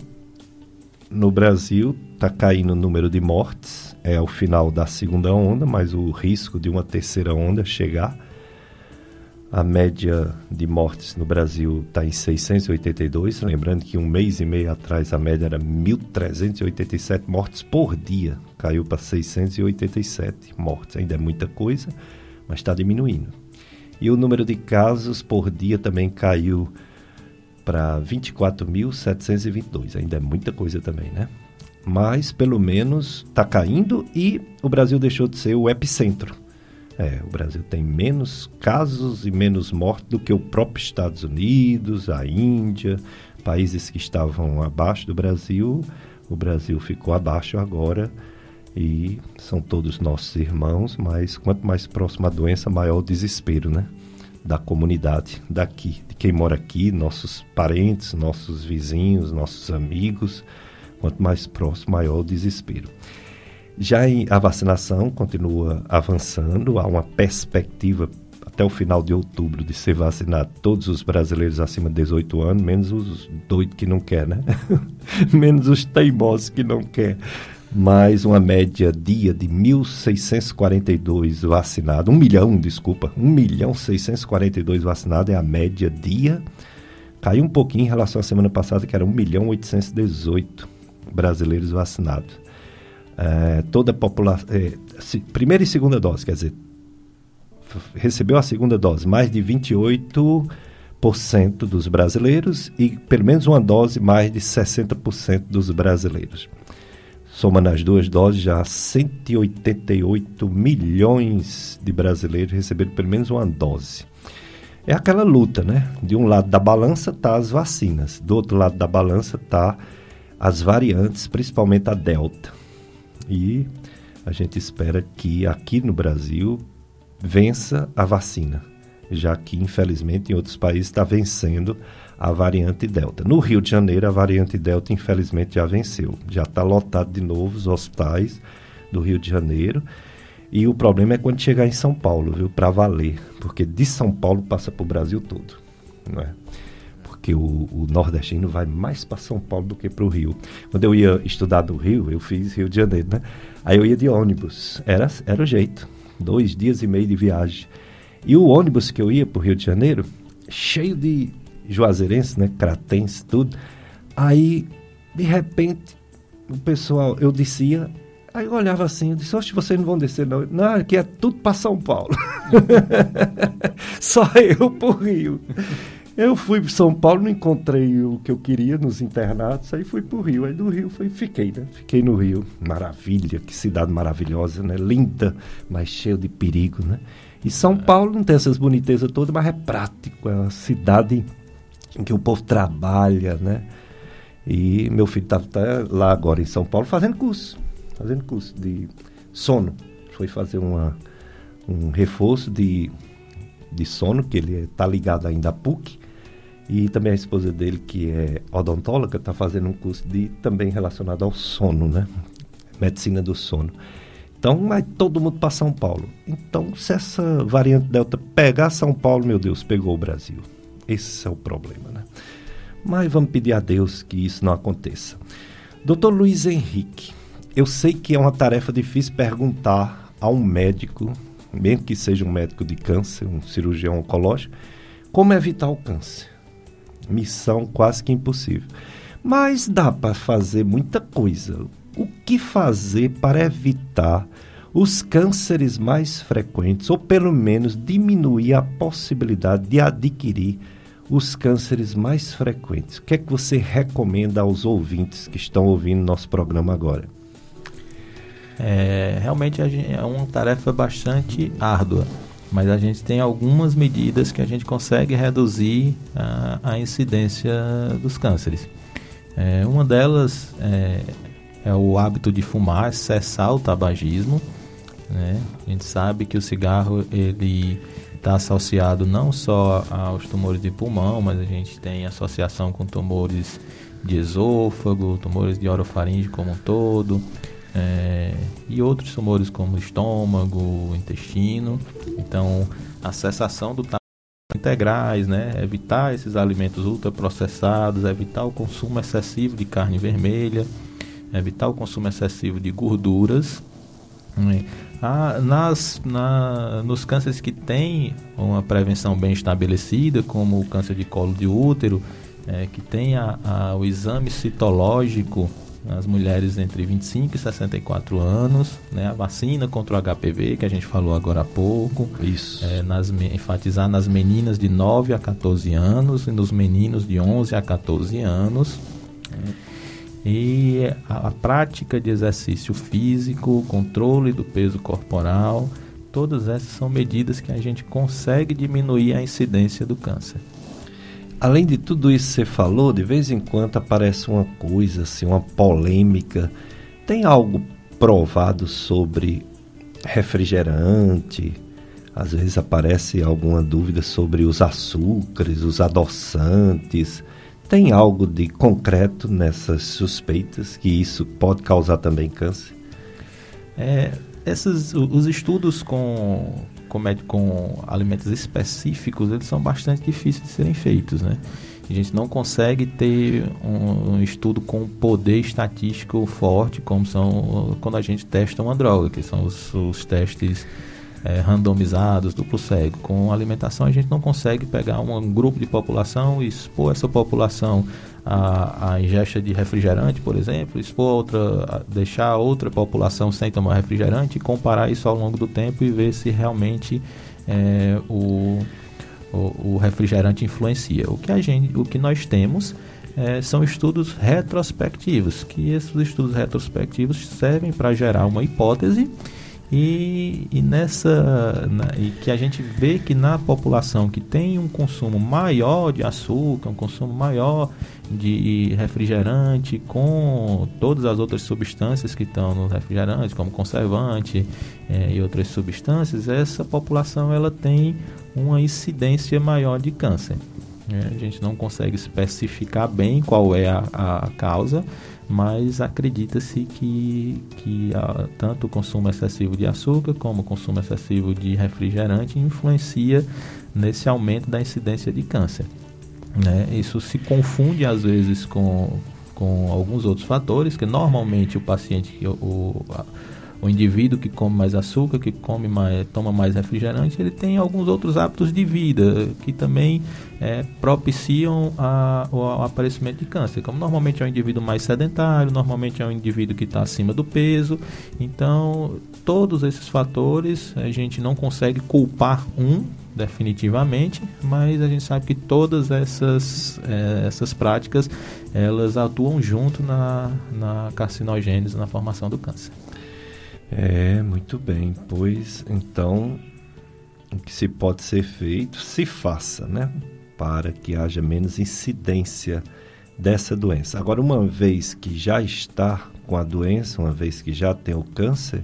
no Brasil está caindo o número de mortes, é o final da segunda onda, mas o risco de uma terceira onda chegar a média de mortes no Brasil está em 682, lembrando que um mês e meio atrás a média era 1.387 mortes por dia, caiu para 687 mortes. Ainda é muita coisa, mas está diminuindo. E o número de casos por dia também caiu para 24.722, ainda é muita coisa também, né? Mas pelo menos está caindo e o Brasil deixou de ser o epicentro é, o Brasil tem menos casos e menos mortes do que o próprio Estados Unidos, a Índia, países que estavam abaixo do Brasil. O Brasil ficou abaixo agora e são todos nossos irmãos, mas quanto mais próxima a doença, maior o desespero, né? Da comunidade daqui, de quem mora aqui, nossos parentes, nossos vizinhos, nossos amigos. Quanto mais próximo, maior o desespero. Já em, a vacinação continua avançando, há uma perspectiva até o final de outubro de ser vacinado todos os brasileiros acima de 18 anos, menos os doidos que não quer, né? menos os teimosos que não quer. Mais uma média dia de 1.642 vacinados, 1 milhão, desculpa, 1 milhão 642 vacinados é a média dia. Caiu um pouquinho em relação à semana passada, que era 1 milhão 818 brasileiros vacinados é, toda a população. É, primeira e segunda dose, quer dizer, recebeu a segunda dose, mais de 28% dos brasileiros e pelo menos uma dose, mais de 60% dos brasileiros. Somando as duas doses, já 188 milhões de brasileiros receberam pelo menos uma dose. É aquela luta, né? De um lado da balança tá as vacinas, do outro lado da balança tá as variantes, principalmente a Delta. E a gente espera que aqui no Brasil vença a vacina, já que infelizmente em outros países está vencendo a variante Delta. No Rio de Janeiro, a variante Delta infelizmente já venceu, já está lotado de novo os hospitais do Rio de Janeiro. E o problema é quando chegar em São Paulo, viu, para valer, porque de São Paulo passa para o Brasil todo, não é? Porque o, o nordestino vai mais para São Paulo do que para o Rio. Quando eu ia estudar do Rio, eu fiz Rio de Janeiro, né? Aí eu ia de ônibus, era, era o jeito. Dois dias e meio de viagem. E o ônibus que eu ia para o Rio de Janeiro, cheio de juazeirense, né? Cratense, tudo. Aí, de repente, o pessoal, eu descia, aí eu olhava assim, eu disse, oxe, vocês não vão descer não. Não, aqui é tudo para São Paulo. Só eu pro Rio. Eu fui para São Paulo, não encontrei o que eu queria nos internatos, aí fui para o Rio. Aí do Rio fui, fiquei, né? Fiquei no Rio. Maravilha, que cidade maravilhosa, né? Linda, mas cheio de perigo, né? E São Paulo não tem essas bonitezas todas, mas é prático, é uma cidade em que o povo trabalha, né? E meu filho está tá lá agora em São Paulo fazendo curso, fazendo curso de sono. Foi fazer uma, um reforço de, de sono, que ele está ligado ainda à PUC. E também a esposa dele, que é odontóloga, está fazendo um curso de também relacionado ao sono, né? Medicina do sono. Então vai todo mundo para São Paulo. Então, se essa variante Delta pegar São Paulo, meu Deus, pegou o Brasil. Esse é o problema, né? Mas vamos pedir a Deus que isso não aconteça. Doutor Luiz Henrique, eu sei que é uma tarefa difícil perguntar a um médico, mesmo que seja um médico de câncer, um cirurgião oncológico, como evitar o câncer. Missão quase que impossível. Mas dá para fazer muita coisa o que fazer para evitar os cânceres mais frequentes, ou pelo menos diminuir a possibilidade de adquirir os cânceres mais frequentes. O que é que você recomenda aos ouvintes que estão ouvindo nosso programa agora? É, realmente é uma tarefa bastante árdua, mas a gente tem algumas medidas que a gente consegue reduzir a, a incidência dos cânceres. É, uma delas é é o hábito de fumar, cessar o tabagismo. Né? A gente sabe que o cigarro ele está associado não só aos tumores de pulmão, mas a gente tem associação com tumores de esôfago, tumores de orofaringe como um todo, é, e outros tumores como estômago, intestino. Então, a cessação do integrais, né? evitar esses alimentos ultraprocessados, evitar o consumo excessivo de carne vermelha, evitar o consumo excessivo de gorduras. Né? Ah, nas, na, nos cânceres que têm uma prevenção bem estabelecida, como o câncer de colo de útero, é, que tem a, a, o exame citológico nas mulheres entre 25 e 64 anos, né, a vacina contra o HPV, que a gente falou agora há pouco. Isso. É, nas, enfatizar nas meninas de 9 a 14 anos e nos meninos de 11 a 14 anos. É, e a, a prática de exercício físico, controle do peso corporal, todas essas são medidas que a gente consegue diminuir a incidência do câncer. Além de tudo isso que você falou, de vez em quando aparece uma coisa assim, uma polêmica. Tem algo provado sobre refrigerante? Às vezes aparece alguma dúvida sobre os açúcares, os adoçantes. Tem algo de concreto nessas suspeitas que isso pode causar também câncer? É, esses, os estudos com, com, com alimentos específicos eles são bastante difíceis de serem feitos, né? A gente não consegue ter um, um, estudo com poder estatístico forte, como são quando a gente testa uma droga, que são os, os testes é, randomizados, duplo cego. Com alimentação a gente não consegue pegar um grupo de população e expor essa população à, à ingesta de refrigerante, por exemplo, expor outra, deixar outra população sem tomar refrigerante comparar isso ao longo do tempo e ver se realmente é, o, o, o, refrigerante influencia. O que, a gente, o que nós temos é, são estudos retrospectivos, que esses estudos retrospectivos servem para gerar uma hipótese e, e nessa na, e que a gente vê que na população que tem um consumo maior de açúcar, um consumo maior de refrigerante, com todas as outras substâncias que estão no refrigerante, como conservante é, e outras substâncias, essa população ela tem uma incidência maior de câncer. É, a gente não consegue especificar bem qual é a, a causa, mas acredita-se que, que a, tanto o consumo excessivo de açúcar como o consumo excessivo de refrigerante influencia nesse aumento da incidência de câncer. Né? Isso se confunde às vezes com, com alguns outros fatores, que normalmente o paciente, o, a, o indivíduo que come mais açúcar, que come mais, toma mais refrigerante, ele tem alguns outros hábitos de vida que também é, propiciam a, o, o, aparecimento de câncer. Como normalmente é um indivíduo mais sedentário, normalmente é um indivíduo que está acima do peso, então todos esses fatores a gente não consegue culpar um definitivamente, mas a gente sabe que todas essas, é, essas práticas elas atuam junto na, na carcinogênese, na formação do câncer. É, muito bem. Pois então, o que se pode ser feito, se faça, né? Para que haja menos incidência dessa doença. Agora, uma vez que já está com a doença, uma vez que já tem o câncer,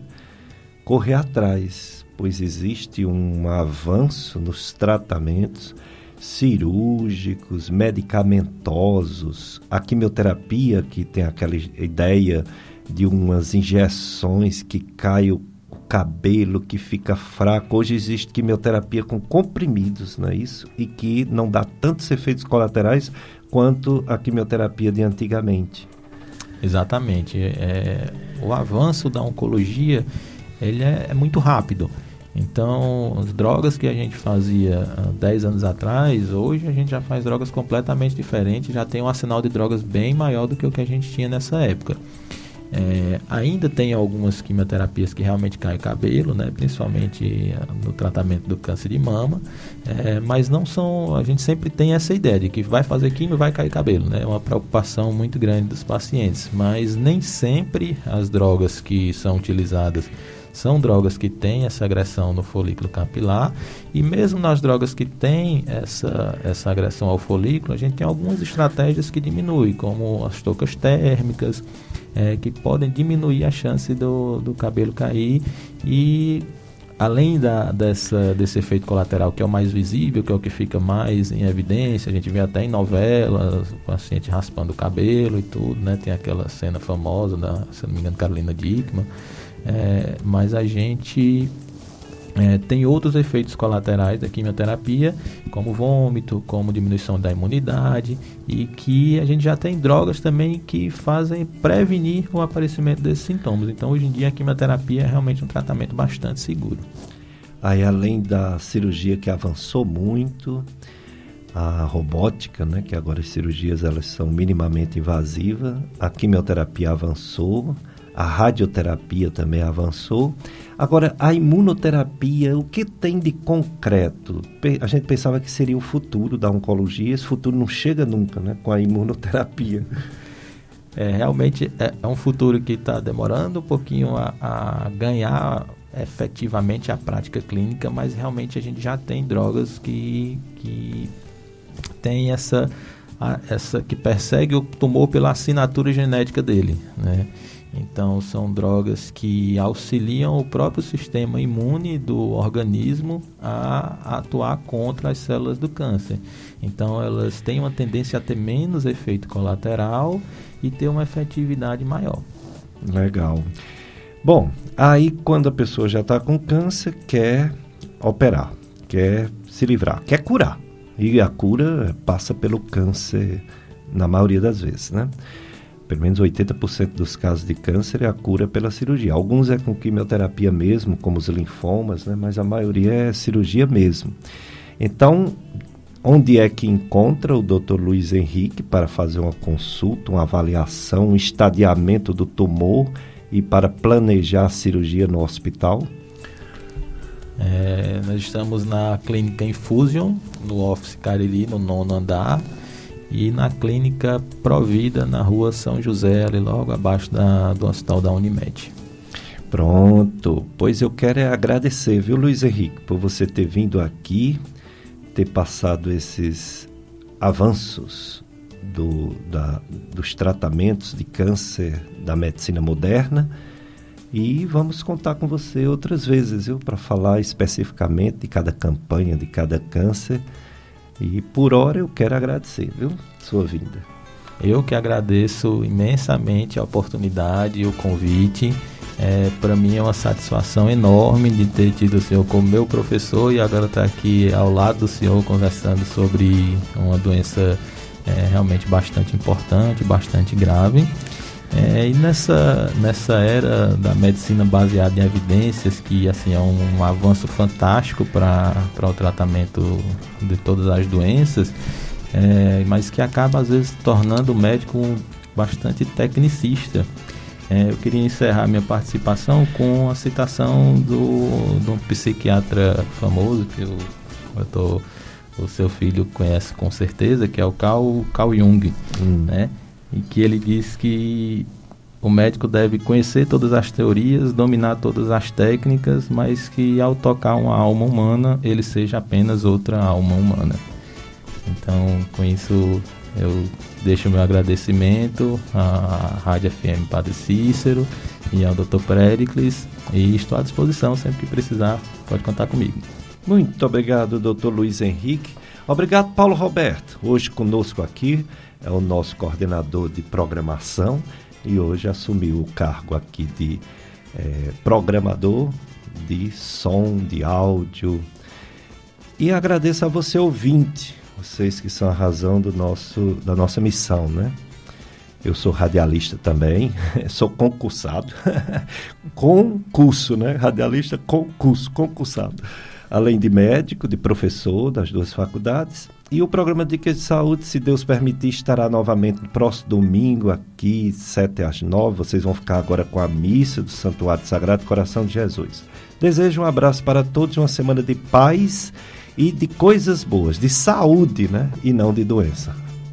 correr atrás, pois existe um avanço nos tratamentos cirúrgicos, medicamentosos, a quimioterapia que tem aquela ideia de umas injeções que cai o cabelo, que fica fraco. Hoje existe quimioterapia com comprimidos, não é isso? E que não dá tantos efeitos colaterais quanto a quimioterapia de antigamente. Exatamente. É, o avanço da oncologia ele é, é, muito rápido. Então, as drogas que a gente fazia há 10 anos atrás, hoje a gente já faz drogas completamente diferentes, já tem um arsenal de drogas bem maior do que o que a gente tinha nessa época. É, ainda tem algumas quimioterapias que realmente caem cabelo, né, principalmente eh, no tratamento do câncer de mama, é, mas não são. A gente sempre tem essa ideia de que vai fazer quimio vai cair cabelo, né, é uma preocupação muito grande dos pacientes, mas nem sempre as drogas que são utilizadas são drogas que têm essa agressão no folículo capilar. E mesmo nas drogas que têm essa, essa agressão ao folículo, a gente tem algumas estratégias que diminuem, como as tocas térmicas, é, que podem diminuir a chance do, do cabelo cair e além da, dessa, desse efeito colateral que é o mais visível, que é o que fica mais em evidência, a gente vê até em novelas, o paciente raspando o cabelo e tudo, né? Tem aquela cena famosa da, se não me engano, Carolina Dickman. É, mas a gente é, tem outros efeitos colaterais da quimioterapia, como vômito, como diminuição da imunidade, e que a gente já tem drogas também que fazem prevenir o aparecimento desses sintomas. Então, hoje em dia, a quimioterapia é realmente um tratamento bastante seguro. Aí, além da cirurgia que avançou muito, a robótica, né, que agora as cirurgias elas são minimamente invasivas, a quimioterapia avançou, a radioterapia também avançou. Agora, a imunoterapia, o que tem de concreto? A gente pensava que seria o futuro da oncologia, esse futuro não chega nunca né, com a imunoterapia. É, realmente é, é um futuro que está demorando um pouquinho a, a ganhar efetivamente a prática clínica, mas realmente a gente já tem drogas que, que tem essa, a, essa que persegue o tumor pela assinatura genética dele, né? Então, são drogas que auxiliam o próprio sistema imune do organismo a atuar contra as células do câncer. Então, elas têm uma tendência a ter menos efeito colateral e ter uma efetividade maior. Legal. Bom, aí quando a pessoa já está com câncer, quer operar, quer se livrar, quer curar. E a cura passa pelo câncer na maioria das vezes, né? Pelo menos 80% dos casos de câncer é a cura pela cirurgia. Alguns é com quimioterapia mesmo, como os linfomas, né? mas a maioria é cirurgia mesmo. Então, onde é que encontra o Dr. Luiz Henrique para fazer uma consulta, uma avaliação, um estadiamento do tumor e para planejar a cirurgia no hospital? É, nós estamos na clínica Infusion, no Office Cariri, no nono andar e na clínica Provida, na rua São José, ali logo abaixo da, do hospital da Unimed. Pronto, pois eu quero é agradecer, viu, Luiz Henrique, por você ter vindo aqui, ter passado esses avanços do, da, dos tratamentos de câncer da medicina moderna. E vamos contar com você outras vezes, viu, para falar especificamente de cada campanha, de cada câncer e por hora eu quero agradecer, viu? Sua vinda. Eu que agradeço imensamente a oportunidade e o convite É, para mim é uma satisfação enorme de ter tido o senhor como meu professor e agora estar tá aqui ao lado do senhor conversando sobre uma doença é, realmente bastante importante, bastante grave. É, e nessa, nessa era da medicina baseada em evidências, que assim, é um, um avanço fantástico para o tratamento de todas as doenças, é, mas que acaba às vezes tornando o médico bastante tecnicista. É, eu queria encerrar minha participação com a citação do, de um psiquiatra famoso que eu, eu tô, o seu filho conhece com certeza, que é o Carl, Carl Jung, hum. né? Em que ele diz que o médico deve conhecer todas as teorias, dominar todas as técnicas, mas que ao tocar uma alma humana, ele seja apenas outra alma humana. Então, com isso, eu deixo meu agradecimento à Rádio FM Padre Cícero e ao Dr. Pericles e estou à disposição sempre que precisar, pode contar comigo. Muito obrigado, Dr. Luiz Henrique. Obrigado, Paulo Roberto. Hoje conosco aqui é o nosso coordenador de programação e hoje assumiu o cargo aqui de é, programador de som, de áudio. E agradeço a você, ouvinte, vocês que são a razão do nosso, da nossa missão, né? Eu sou radialista também, sou concursado, concurso, né? Radialista concurso, concursado. Além de médico, de professor das duas faculdades e o programa Dicas de Saúde, se Deus permitir, estará novamente no próximo domingo, aqui, 7 às 9. Vocês vão ficar agora com a missa do Santuário Sagrado Coração de Jesus. Desejo um abraço para todos, uma semana de paz e de coisas boas, de saúde, né? E não de doença.